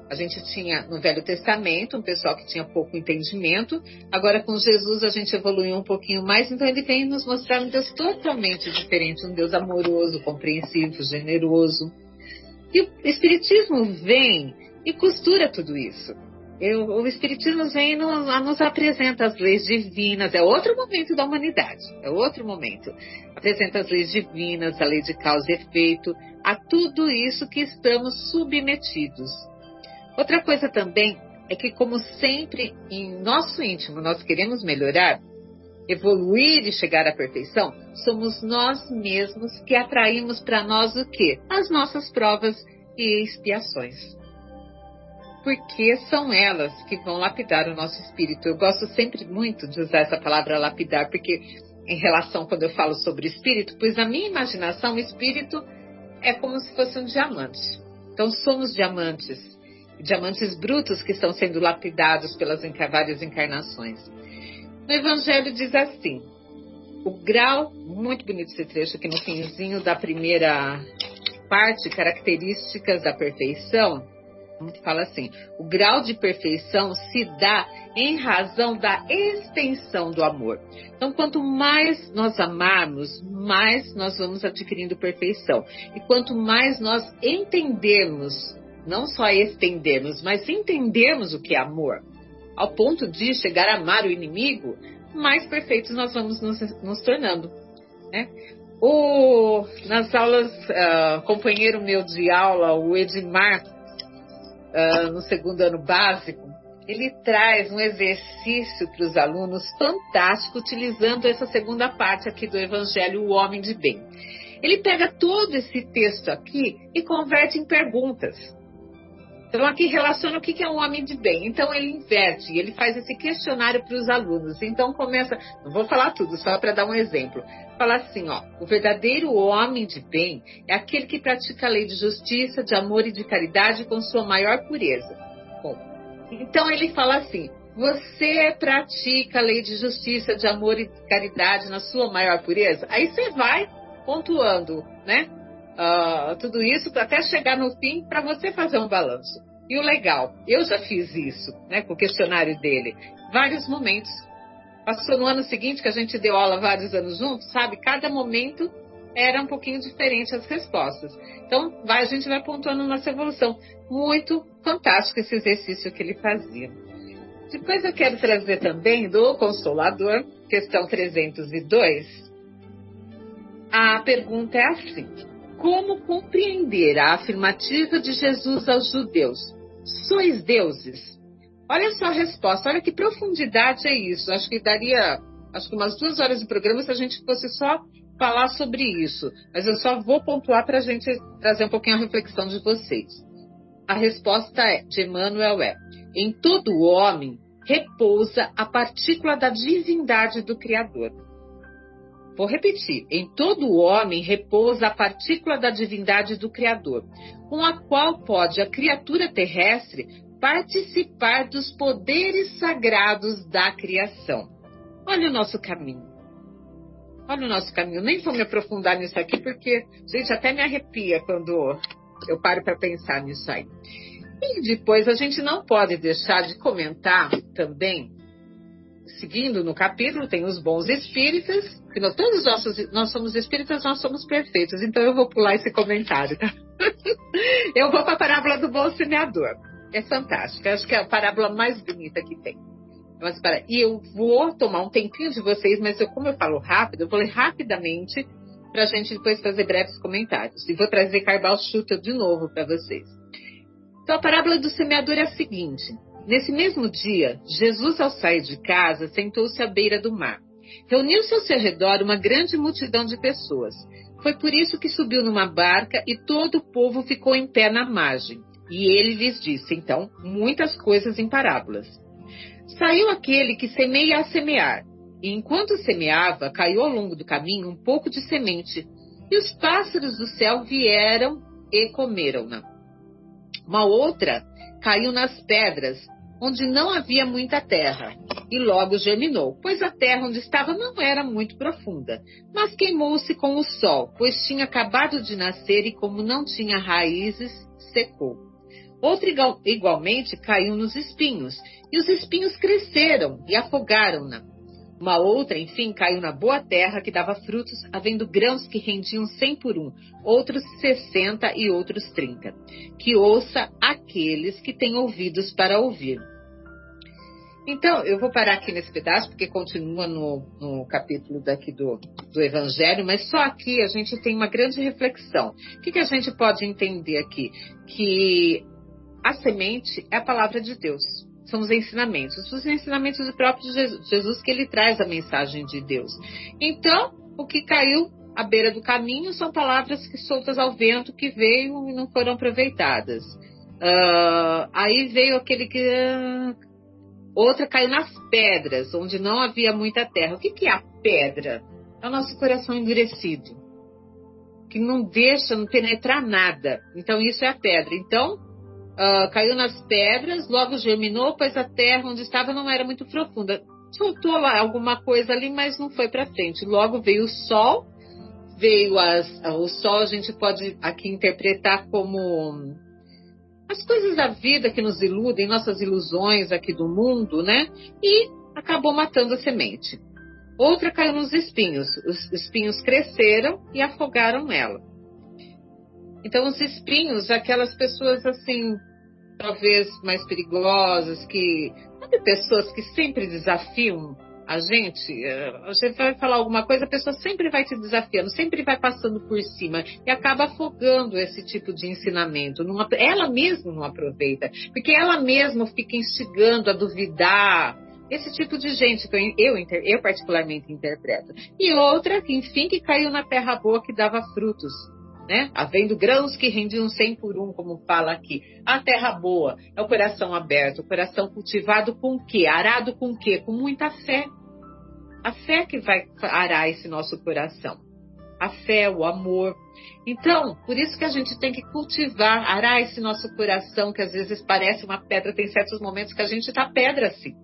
A gente tinha no Velho Testamento um pessoal que tinha pouco entendimento. Agora com Jesus a gente evoluiu um pouquinho mais, então ele vem nos mostrar um Deus totalmente diferente, um Deus amoroso, compreensivo, generoso. E o Espiritismo vem e costura tudo isso. Eu, o Espiritismo vem nos, nos, apresenta as leis divinas, é outro momento da humanidade, é outro momento. Apresenta as leis divinas, a lei de causa e efeito, a tudo isso que estamos submetidos. Outra coisa também é que, como sempre, em nosso íntimo nós queremos melhorar, evoluir e chegar à perfeição, somos nós mesmos que atraímos para nós o quê? As nossas provas e expiações porque são elas que vão lapidar o nosso espírito. Eu gosto sempre muito de usar essa palavra lapidar, porque em relação quando eu falo sobre espírito, pois na minha imaginação, o espírito é como se fosse um diamante. Então somos diamantes, diamantes brutos que estão sendo lapidados pelas várias encarnações. No Evangelho diz assim: o grau, muito bonito esse trecho aqui no finzinho da primeira parte, características da perfeição fala assim: o grau de perfeição se dá em razão da extensão do amor. Então, quanto mais nós amarmos, mais nós vamos adquirindo perfeição. E quanto mais nós entendermos, não só estendermos, mas entendermos o que é amor, ao ponto de chegar a amar o inimigo, mais perfeitos nós vamos nos, nos tornando. Né? O, nas aulas, uh, companheiro meu de aula, o Edmar, uh, no segundo ano básico, ele traz um exercício para os alunos fantástico, utilizando essa segunda parte aqui do Evangelho, o Homem de Bem. Ele pega todo esse texto aqui e converte em perguntas. Então, aqui relaciona o que é um homem de bem. Então, ele inverte, ele faz esse questionário para os alunos. Então, começa, não vou falar tudo, só para dar um exemplo. Fala assim, ó, o verdadeiro homem de bem é aquele que pratica a lei de justiça, de amor e de caridade com sua maior pureza. Bom, então ele fala assim, você pratica a lei de justiça, de amor e de caridade na sua maior pureza? Aí você vai pontuando, né? Uh, tudo isso até chegar no fim para você fazer um balanço. E o legal, eu já fiz isso, né, com o questionário dele, vários momentos. Passou no ano seguinte que a gente deu aula vários anos juntos, sabe? Cada momento era um pouquinho diferente as respostas. Então, vai, a gente vai pontuando nossa evolução. Muito fantástico esse exercício que ele fazia. Depois eu quero trazer também do Consolador, questão 302. A pergunta é assim: como compreender a afirmativa de Jesus aos judeus? Sois deuses? Olha só a resposta, olha que profundidade é isso. Acho que daria acho que umas duas horas de programa se a gente fosse só falar sobre isso. Mas eu só vou pontuar para a gente trazer um pouquinho a reflexão de vocês. A resposta é, de Emmanuel é: em todo homem repousa a partícula da divindade do Criador. Vou repetir: em todo homem repousa a partícula da divindade do Criador, com a qual pode a criatura terrestre participar dos poderes sagrados da criação. Olha o nosso caminho. Olha o nosso caminho. Nem vou me aprofundar nisso aqui, porque, gente, até me arrepia quando eu paro para pensar nisso aí. E depois a gente não pode deixar de comentar também seguindo no capítulo, tem os bons espíritas, que nós, todos nossos, nós somos espíritas, nós somos perfeitos. Então eu vou pular esse comentário, tá? eu vou para a parábola do bom semeador. É fantástica, acho que é a parábola mais bonita que tem. Mas, para, e eu vou tomar um tempinho de vocês, mas eu, como eu falo rápido, eu vou ler rapidamente para a gente depois fazer breves comentários. E vou trazer Carbal Schutter de novo para vocês. Então, a parábola do semeador é a seguinte: Nesse mesmo dia, Jesus, ao sair de casa, sentou-se à beira do mar. Reuniu-se ao seu redor uma grande multidão de pessoas. Foi por isso que subiu numa barca e todo o povo ficou em pé na margem. E ele lhes disse, então, muitas coisas em parábolas. Saiu aquele que semeia a semear, e enquanto semeava, caiu ao longo do caminho um pouco de semente, e os pássaros do céu vieram e comeram-na. Uma outra caiu nas pedras, onde não havia muita terra, e logo germinou, pois a terra onde estava não era muito profunda, mas queimou-se com o sol, pois tinha acabado de nascer e, como não tinha raízes, secou. Outra igualmente caiu nos espinhos, e os espinhos cresceram e afogaram-na. Uma outra, enfim, caiu na boa terra que dava frutos, havendo grãos que rendiam cem por um, outros sessenta e outros trinta. Que ouça aqueles que têm ouvidos para ouvir. Então, eu vou parar aqui nesse pedaço, porque continua no, no capítulo daqui do, do, Evangelho, mas só aqui a gente tem uma grande reflexão. O que, que a gente pode entender aqui? Que a semente é a palavra de Deus. São os ensinamentos. Os ensinamentos do próprio Jesus, que ele traz a mensagem de Deus. Então, o que caiu à beira do caminho são palavras que soltas ao vento que veio e não foram aproveitadas. Uh, aí veio aquele que Outra caiu nas pedras, onde não havia muita terra. O que, que é a pedra? É o nosso coração endurecido, que não deixa não penetrar nada. Então, isso é a pedra. Então, uh, caiu nas pedras, logo germinou, pois a terra onde estava não era muito profunda. Soltou lá alguma coisa ali, mas não foi para frente. Logo veio o sol, veio as, o sol, a gente pode aqui interpretar como as coisas da vida que nos iludem, nossas ilusões aqui do mundo, né? E acabou matando a semente. Outra caiu nos espinhos. Os espinhos cresceram e afogaram ela. Então, os espinhos, aquelas pessoas assim, talvez mais perigosas, que. Sabe, pessoas que sempre desafiam a gente, a gente vai falar alguma coisa, a pessoa sempre vai te desafiando, sempre vai passando por cima e acaba afogando esse tipo de ensinamento. Ela mesma não aproveita, porque ela mesma fica instigando a duvidar. Esse tipo de gente que eu, eu, eu particularmente interpreto. E outra, enfim, que caiu na terra boa que dava frutos né? Havendo grãos que rendiam cem por um, como fala aqui. A terra boa é o coração aberto, o coração cultivado com quê? Arado com quê? Com muita fé. A fé que vai arar esse nosso coração. A fé, o amor. Então, por isso que a gente tem que cultivar, arar esse nosso coração, que às vezes parece uma pedra, tem certos momentos que a gente está pedra assim.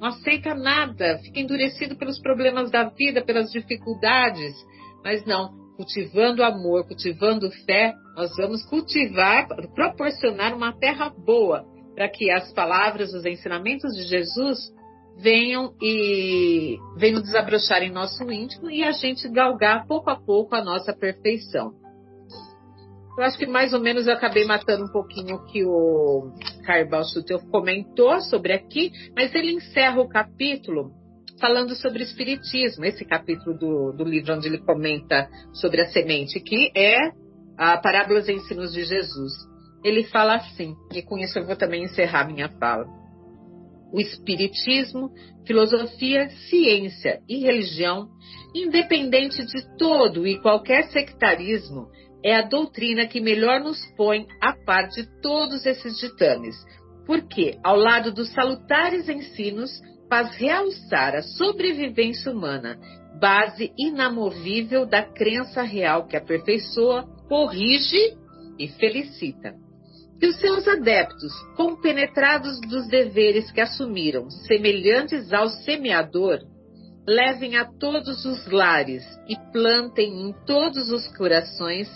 Não aceita nada, fica endurecido pelos problemas da vida, pelas dificuldades. Mas não, cultivando amor, cultivando fé, nós vamos cultivar, proporcionar uma terra boa para que as palavras, os ensinamentos de Jesus venham e venham desabrochar em nosso íntimo e a gente galgar pouco a pouco a nossa perfeição. Eu acho que mais ou menos eu acabei matando um pouquinho o que o Carbal Schutel comentou sobre aqui, mas ele encerra o capítulo falando sobre espiritismo, esse capítulo do, do livro onde ele comenta sobre a semente, que é a Parábolas e Ensinos de Jesus. Ele fala assim, e com isso eu vou também encerrar minha fala. O espiritismo, filosofia, ciência e religião, independente de todo e qualquer sectarismo, é a doutrina que melhor nos põe a par de todos esses ditames, porque, ao lado dos salutares ensinos, faz realçar a sobrevivência humana, base inamovível da crença real que aperfeiçoa, corrige e felicita. Que os seus adeptos, compenetrados dos deveres que assumiram, semelhantes ao semeador, levem a todos os lares e plantem em todos os corações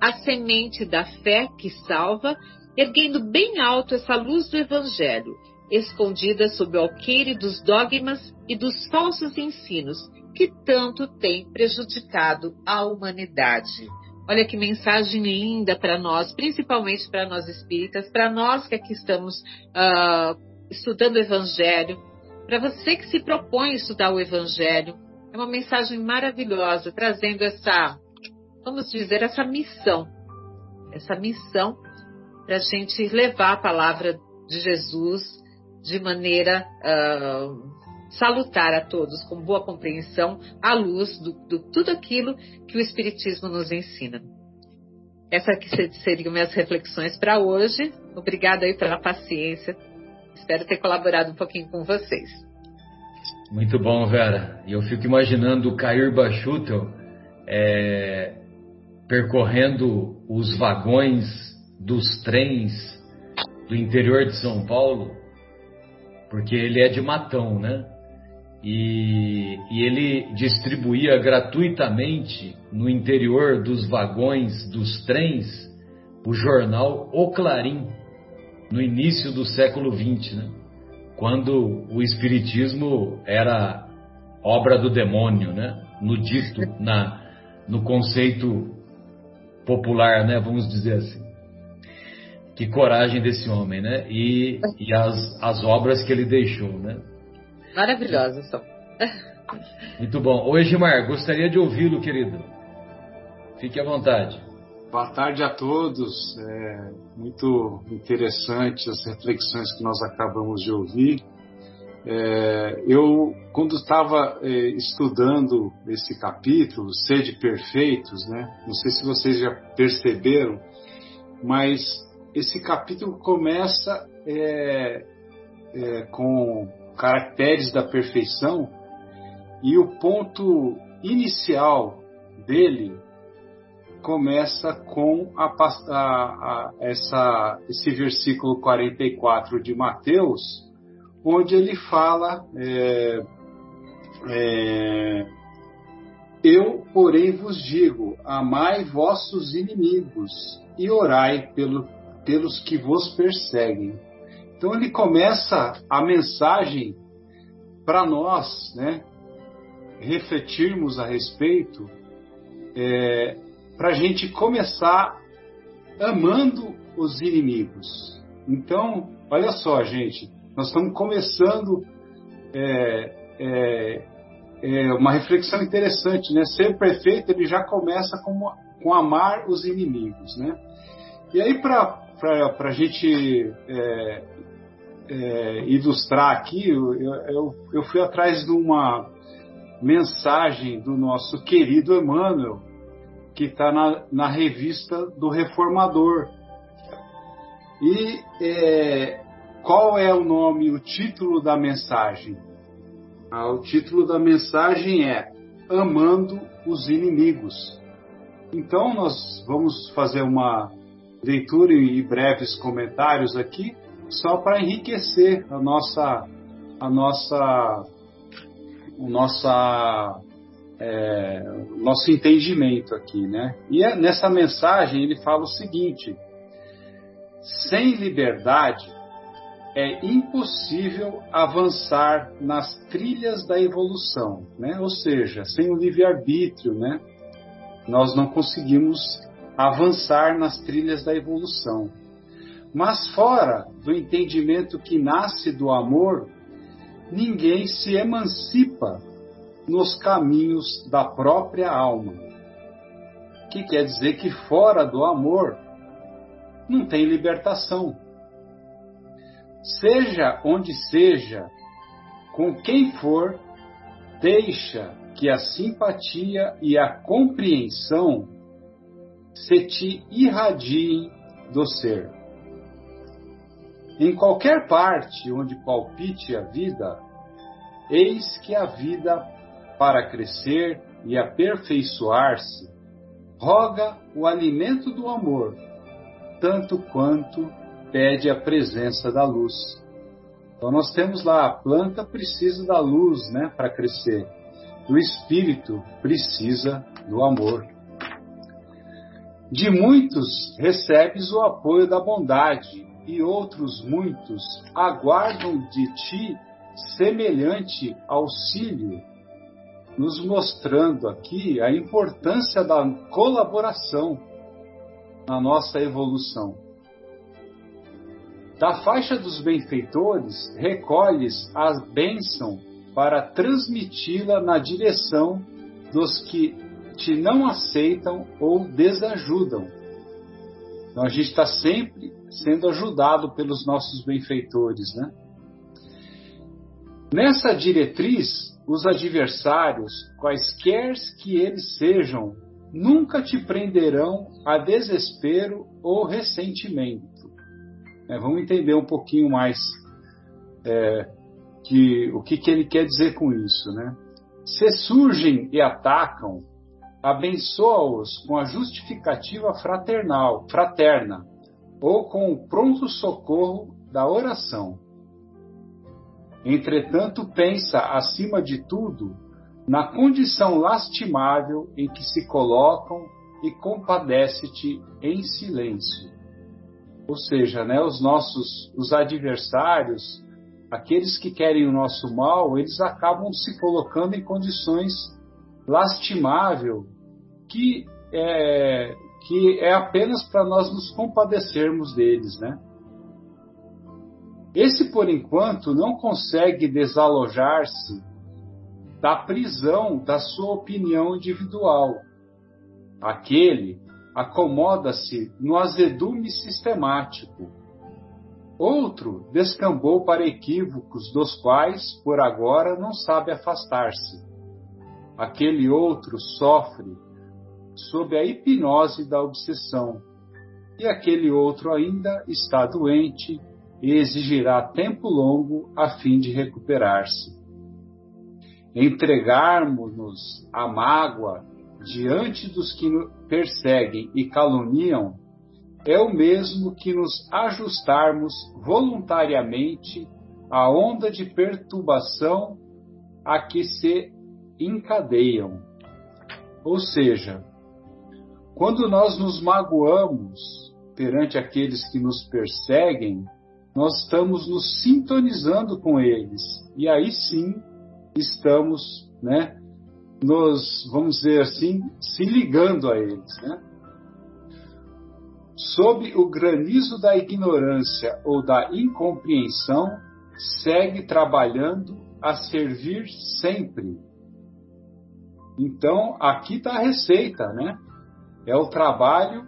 a semente da fé que salva, erguendo bem alto essa luz do Evangelho escondida sob o alqueire dos dogmas e dos falsos ensinos que tanto têm prejudicado a humanidade. Olha que mensagem linda para nós, principalmente para nós espíritas, para nós que aqui estamos uh, estudando o Evangelho, para você que se propõe a estudar o Evangelho. É uma mensagem maravilhosa, trazendo essa, vamos dizer, essa missão, essa missão para a gente levar a palavra de Jesus de maneira uh, salutar a todos, com boa compreensão, à luz do, tudo aquilo que o Espiritismo nos ensina. Essas seriam minhas reflexões para hoje. Obrigada aí pela paciência. Espero ter colaborado um pouquinho com vocês. Muito bom, Vera. E eu fico imaginando o Cair Bachutel é, percorrendo os vagões dos trens do interior de São Paulo porque ele é de Matão, né? E, e, ele distribuía gratuitamente no interior dos vagões dos trens o jornal O Clarim, no início do século XX, né? quando o Espiritismo era obra do demônio, né? no dito, na, no conceito popular, né? vamos dizer assim. Que coragem desse homem, né? E, e as, as obras que ele deixou, né? Maravilhosa, só. Muito bom. Oi, Gilmar, gostaria de ouvi-lo, querido. Fique à vontade. Boa tarde a todos. É muito interessante as reflexões que nós acabamos de ouvir. É, eu, quando estava é, estudando esse capítulo, Sede Perfeitos, né? Não sei se vocês já perceberam, mas esse capítulo começa é, é, com caracteres da perfeição e o ponto inicial dele começa com a, a, a, essa, esse versículo 44 de Mateus, onde ele fala: é, é, Eu, porém, vos digo, amai vossos inimigos e orai pelo, pelos que vos perseguem. Então ele começa a mensagem para nós, né, refletirmos a respeito, é, para a gente começar amando os inimigos. Então, olha só, gente, nós estamos começando é, é, é uma reflexão interessante, né? Ser perfeito ele já começa com, com amar os inimigos, né? E aí para a gente é, é, ilustrar aqui, eu, eu, eu, fui atrás de uma mensagem do nosso querido Emmanuel, que está na, na revista do Reformador. E é, qual é o nome, o título da mensagem? Ah, o título da mensagem é Amando os Inimigos. Então, nós vamos fazer uma leitura e breves comentários aqui, só para enriquecer a nossa, a nossa, o nossa, é, nosso entendimento aqui, né? E é, nessa mensagem ele fala o seguinte: sem liberdade é impossível avançar nas trilhas da evolução, né? Ou seja, sem o livre-arbítrio, né? Nós não conseguimos avançar nas trilhas da evolução. Mas fora do entendimento que nasce do amor, ninguém se emancipa nos caminhos da própria alma. Que quer dizer que fora do amor não tem libertação seja onde seja, com quem for, deixa que a simpatia e a compreensão se te irradiem do ser. Em qualquer parte onde palpite a vida, eis que a vida, para crescer e aperfeiçoar-se, roga o alimento do amor, tanto quanto pede a presença da luz. Então nós temos lá a planta precisa da luz, né, para crescer. O espírito precisa do amor. De muitos recebes o apoio da bondade e outros muitos aguardam de ti semelhante auxílio, nos mostrando aqui a importância da colaboração na nossa evolução. Da faixa dos benfeitores, recolhes a bênção para transmiti-la na direção dos que te não aceitam ou desajudam. Então a gente está sempre sendo ajudado pelos nossos benfeitores, né? Nessa diretriz, os adversários, quaisquer que eles sejam, nunca te prenderão a desespero ou ressentimento. É, vamos entender um pouquinho mais é, que, o que, que ele quer dizer com isso. Né? Se surgem e atacam, abençoa-os com a justificativa fraternal, fraterna ou com o pronto socorro da oração. Entretanto, pensa, acima de tudo, na condição lastimável em que se colocam e compadece-te em silêncio. Ou seja, né, os nossos os adversários, aqueles que querem o nosso mal, eles acabam se colocando em condições lastimável que é, que é apenas para nós nos compadecermos deles, né? Esse, por enquanto, não consegue desalojar-se da prisão da sua opinião individual. Aquele acomoda-se no azedume sistemático. Outro descambou para equívocos dos quais, por agora, não sabe afastar-se. Aquele outro sofre sob a hipnose da obsessão, e aquele outro ainda está doente e exigirá tempo longo a fim de recuperar-se. Entregarmos-nos à mágoa diante dos que perseguem e caluniam é o mesmo que nos ajustarmos voluntariamente à onda de perturbação a que se encadeiam. Ou seja, quando nós nos magoamos perante aqueles que nos perseguem, nós estamos nos sintonizando com eles e aí sim estamos, né, nos, vamos dizer assim, se ligando a eles. Né? Sob o granizo da ignorância ou da incompreensão, segue trabalhando a servir sempre. Então, aqui está a receita, né? É o trabalho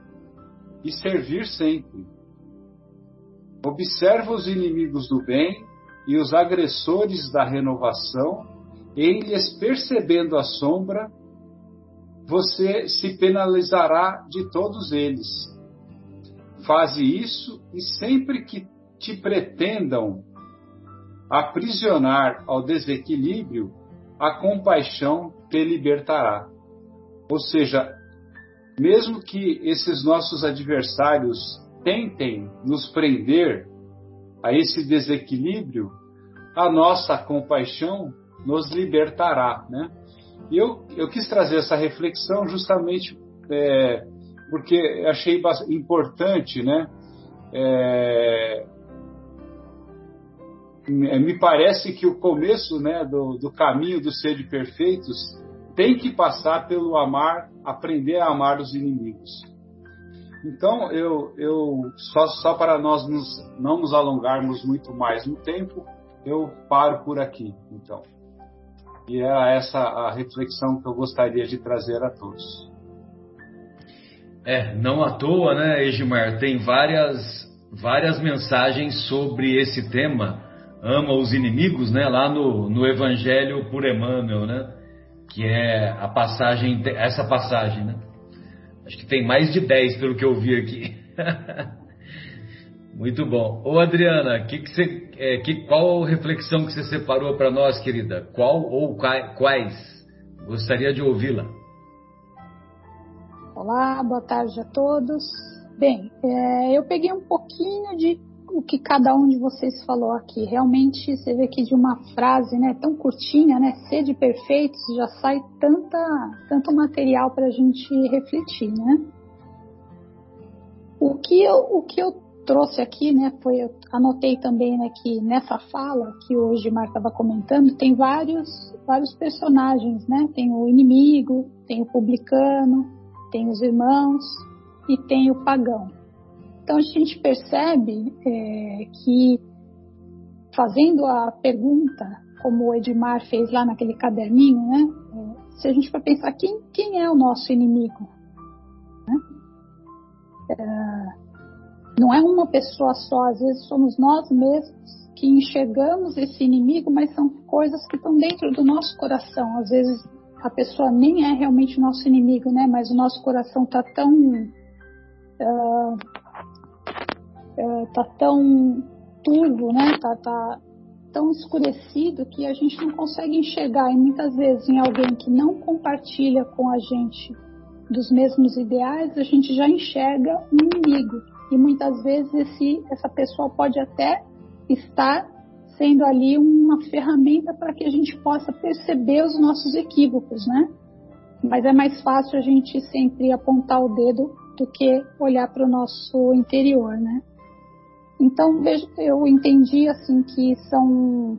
e servir sempre. Observa os inimigos do bem e os agressores da renovação, em lhes percebendo a sombra, você se penalizará de todos eles. Faze isso e sempre que te pretendam aprisionar ao desequilíbrio, a compaixão te libertará. Ou seja, mesmo que esses nossos adversários tentem nos prender a esse desequilíbrio, a nossa compaixão nos libertará, né? E eu, eu quis trazer essa reflexão justamente é, porque achei importante, né? É, me parece que o começo né, do, do caminho dos seres perfeitos tem que passar pelo amar, aprender a amar os inimigos. Então, eu, eu só, só para nós nos, não nos alongarmos muito mais no tempo, eu paro por aqui, então. E é essa a reflexão que eu gostaria de trazer a todos. É, não à toa, né, Egimar? Tem várias, várias mensagens sobre esse tema. Ama os inimigos, né? Lá no, no Evangelho por Emmanuel, né? Que é a passagem, essa passagem, né? Acho que tem mais de 10 pelo que eu vi aqui. Muito bom. Ô Adriana, que que você, é, que, qual reflexão que você separou para nós, querida? Qual ou quais? Gostaria de ouvi-la. Olá, boa tarde a todos. Bem, é, eu peguei um pouquinho de o que cada um de vocês falou aqui. Realmente, você vê que de uma frase né, tão curtinha, né, sede perfeitos, já sai tanta, tanto material para a gente refletir, né? O que eu, o que eu trouxe aqui, né, foi, eu anotei também né, que nessa fala que hoje Mar estava comentando, tem vários, vários personagens, né? Tem o inimigo, tem o publicano, tem os irmãos e tem o pagão. Então a gente percebe é, que fazendo a pergunta, como o Edmar fez lá naquele caderninho, né? É, se a gente for pensar quem, quem é o nosso inimigo, né? É, não é uma pessoa só, às vezes somos nós mesmos que enxergamos esse inimigo, mas são coisas que estão dentro do nosso coração. Às vezes a pessoa nem é realmente nosso inimigo, né? Mas o nosso coração está tão uh, uh, tá tão turvo, né? Tá, tá tão escurecido que a gente não consegue enxergar. E muitas vezes em alguém que não compartilha com a gente dos mesmos ideais, a gente já enxerga um inimigo e muitas vezes esse, essa pessoa pode até estar sendo ali uma ferramenta para que a gente possa perceber os nossos equívocos, né? Mas é mais fácil a gente sempre apontar o dedo do que olhar para o nosso interior, né? Então vejo, eu entendi assim que são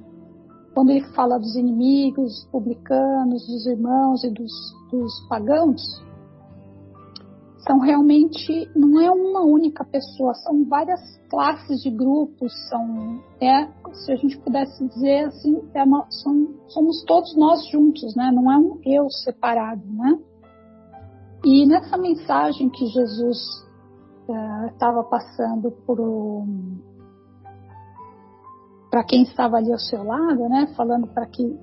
quando ele fala dos inimigos, publicanos, dos irmãos e dos, dos pagãos, são realmente não é uma única pessoa, são várias classes de grupos, são é se a gente pudesse dizer assim, é uma, são, somos todos nós juntos, né? Não é um eu separado, né? E nessa mensagem que Jesus estava é, passando para quem estava ali ao seu lado, né? Falando para que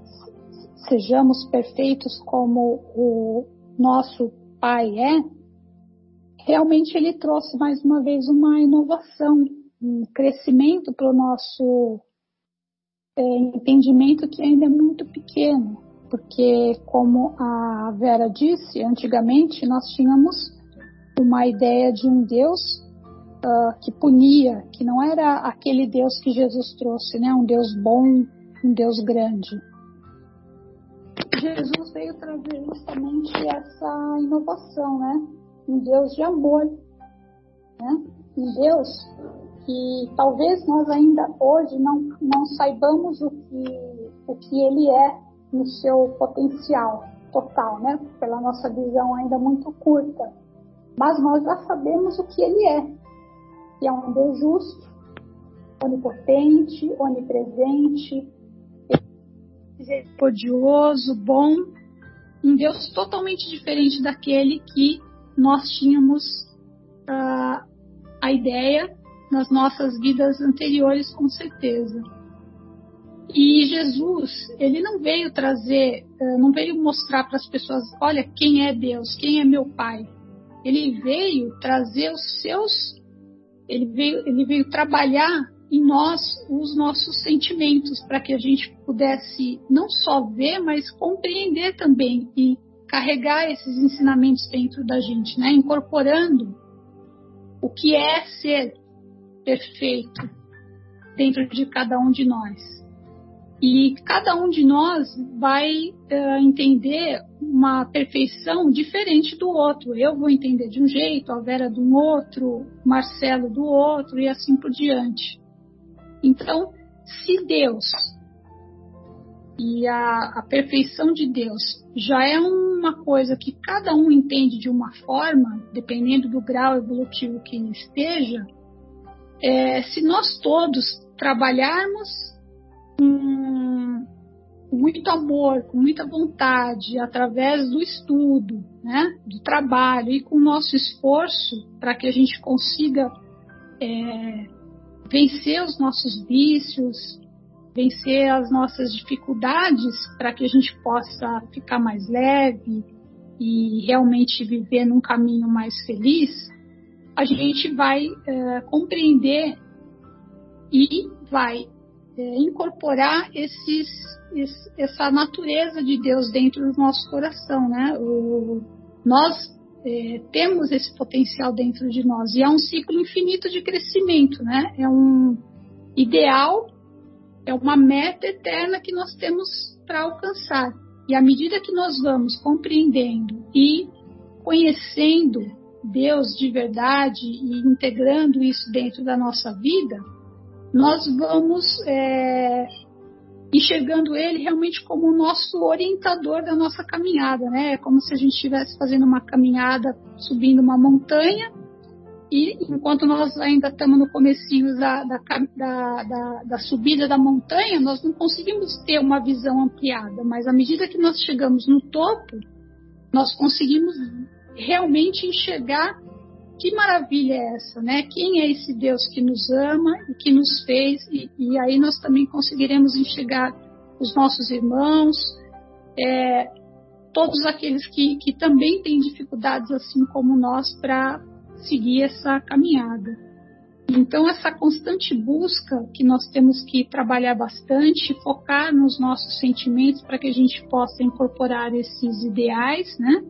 sejamos perfeitos como o nosso Pai é realmente ele trouxe mais uma vez uma inovação, um crescimento para o nosso é, entendimento que ainda é muito pequeno, porque como a Vera disse, antigamente nós tínhamos uma ideia de um Deus uh, que punia, que não era aquele Deus que Jesus trouxe, né? Um Deus bom, um Deus grande. Jesus veio trazer justamente essa inovação, né? um Deus de amor, né? um Deus que talvez nós ainda hoje não, não saibamos o que, o que ele é no seu potencial total, né? pela nossa visão ainda muito curta. Mas nós já sabemos o que ele é, que é um Deus justo, onipotente, onipresente, misericordioso, bom, um Deus totalmente diferente daquele que nós tínhamos uh, a ideia nas nossas vidas anteriores, com certeza. E Jesus, ele não veio trazer, uh, não veio mostrar para as pessoas, olha quem é Deus, quem é meu Pai. Ele veio trazer os seus, ele veio, ele veio trabalhar em nós os nossos sentimentos, para que a gente pudesse não só ver, mas compreender também e carregar esses ensinamentos dentro da gente, né? incorporando o que é ser perfeito dentro de cada um de nós. E cada um de nós vai uh, entender uma perfeição diferente do outro. Eu vou entender de um jeito, a Vera de um outro, Marcelo do outro e assim por diante. Então, se Deus e a, a, perfeição de Deus já é uma coisa que cada um entende de uma forma, dependendo do grau evolutivo que esteja, é, se nós todos trabalharmos com muito amor, com muita vontade, através do estudo, né, do trabalho e com o nosso esforço para que a gente consiga é, vencer os nossos vícios, vencer as nossas dificuldades para que a gente possa ficar mais leve e realmente viver num caminho mais feliz, a gente vai é, compreender e vai é, incorporar esses, esse, essa natureza de Deus dentro do nosso coração, né? O, nós é, temos esse potencial dentro de nós e é um ciclo infinito de crescimento, né? É um ideal, é uma meta eterna que nós temos para alcançar. E à medida que nós vamos compreendendo e conhecendo Deus de verdade e integrando isso dentro da nossa vida, nós vamos é, enxergando ele realmente como o nosso orientador da nossa caminhada, né? É como se a gente estivesse fazendo uma caminhada, subindo uma montanha, e enquanto nós ainda estamos no comecinho da, da, da, da, subida da montanha, nós não conseguimos ter uma visão ampliada, mas à medida que nós chegamos no topo, nós conseguimos realmente enxergar que maravilha é essa, né? Quem é esse Deus que nos ama e que nos fez? E, e aí nós também conseguiremos enxergar os nossos irmãos, é, todos aqueles que, que também têm dificuldades assim como nós para seguir essa caminhada. Então, essa constante busca que nós temos que trabalhar bastante, focar nos nossos sentimentos para que a gente possa incorporar esses ideais, né?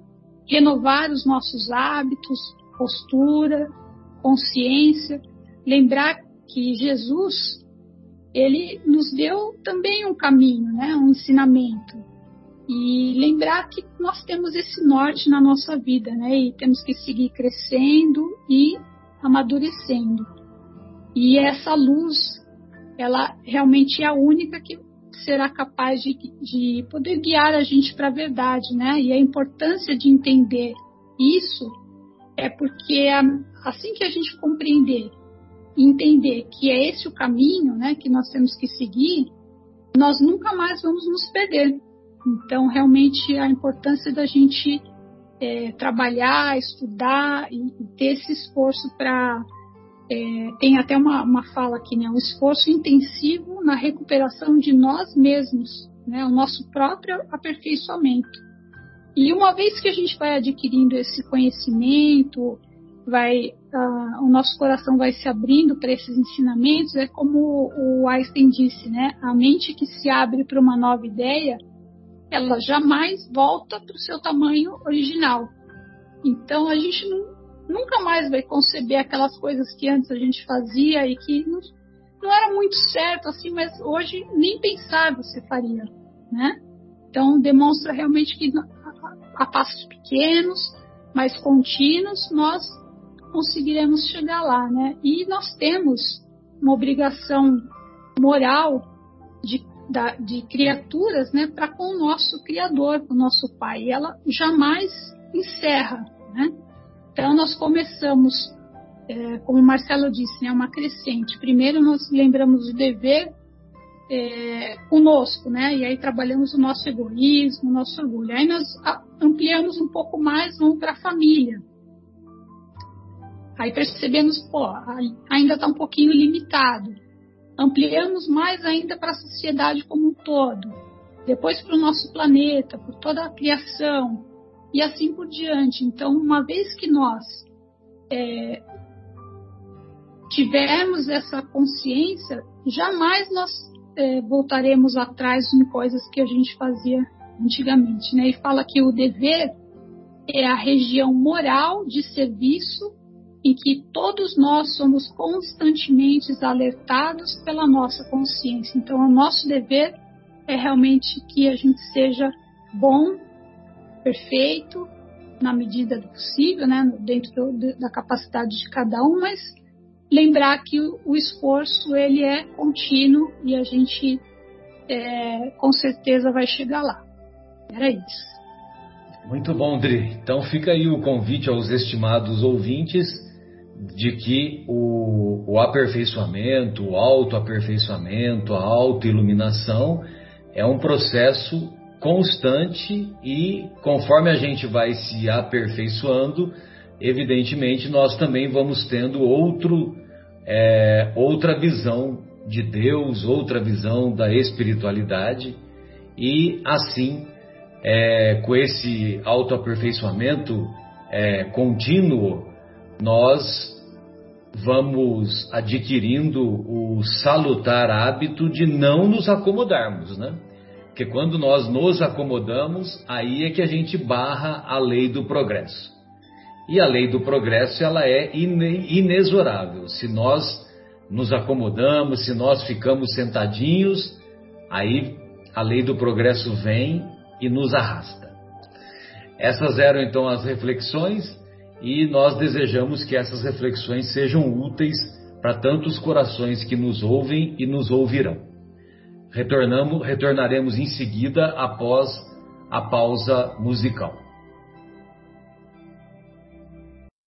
renovar os nossos hábitos, postura, consciência, lembrar que Jesus ele nos deu também um caminho, né, um ensinamento. E lembrar que nós temos esse norte na nossa vida, né, e temos que seguir crescendo e amadurecendo. E essa luz, ela realmente é a única que será capaz de, de poder guiar a gente para a verdade, né? E a importância de entender isso é porque assim que a gente compreender e entender que é esse o caminho né, que nós temos que seguir, nós nunca mais vamos nos perder. Então, realmente, a importância da gente é, trabalhar, estudar e, e, ter esse esforço para. É, tem até uma, uma fala aqui, né? Um esforço intensivo na recuperação de nós mesmos, né? O nosso próprio aperfeiçoamento. E uma vez que a gente vai adquirindo esse conhecimento, vai, uh, o nosso coração vai se abrindo para esses ensinamentos, é como o Einstein disse, né? A mente que se abre para uma nova ideia, ela jamais volta para o seu tamanho original. Então a gente não, nunca mais vai conceber aquelas coisas que antes a gente fazia e que não, não era muito certo assim, mas hoje nem pensar você faria, né? Então demonstra realmente que a passos pequenos, mas contínuos, nós conseguiremos chegar lá, né? E nós temos uma obrigação moral de, da, de criaturas, né, para com o nosso Criador, o nosso Pai. E ela jamais encerra, né? Então nós começamos, é, como Marcelo disse, né, uma crescente. Primeiro nós lembramos o dever é, conosco, né? E aí trabalhamos o nosso egoísmo, o nosso orgulho. Aí nós ampliamos um pouco mais, para a família. Aí percebemos, pô, ainda está um pouquinho limitado. Ampliamos mais ainda para a sociedade como um todo. Depois para o nosso planeta, por toda a criação e assim por diante. Então, uma vez que nós é, tivermos essa consciência, jamais nós é, voltaremos atrás em coisas que a gente fazia antigamente. Né? E fala que o dever é a região moral de serviço em que todos nós somos constantemente alertados pela nossa consciência. Então, o nosso dever é realmente que a gente seja bom, perfeito, na medida do possível, né, dentro do, da capacidade de cada um, mas lembrar que o, esforço ele é contínuo e a gente é, com certeza vai chegar lá. Era isso. Muito bom, Dri. Então fica aí o convite aos estimados ouvintes de que o, o aperfeiçoamento, o autoaperfeiçoamento, a autoiluminação é um processo constante e conforme a gente vai se aperfeiçoando, evidentemente nós também vamos tendo outro, é, outra visão de Deus, outra visão da espiritualidade e assim, é, com esse autoaperfeiçoamento é, contínuo, nós vamos adquirindo o salutar hábito de não nos acomodarmos, né? Porque quando nós nos acomodamos, aí é que a gente barra a lei do progresso. E a lei do progresso, ela é inexorável. Se nós nos acomodamos, se nós ficamos sentadinhos, aí a lei do progresso vem e nos arrasta. Essas eram então as reflexões e nós desejamos que essas reflexões sejam úteis para tantos corações que nos ouvem e nos ouvirão. Retornamos, retornaremos em seguida após a pausa musical.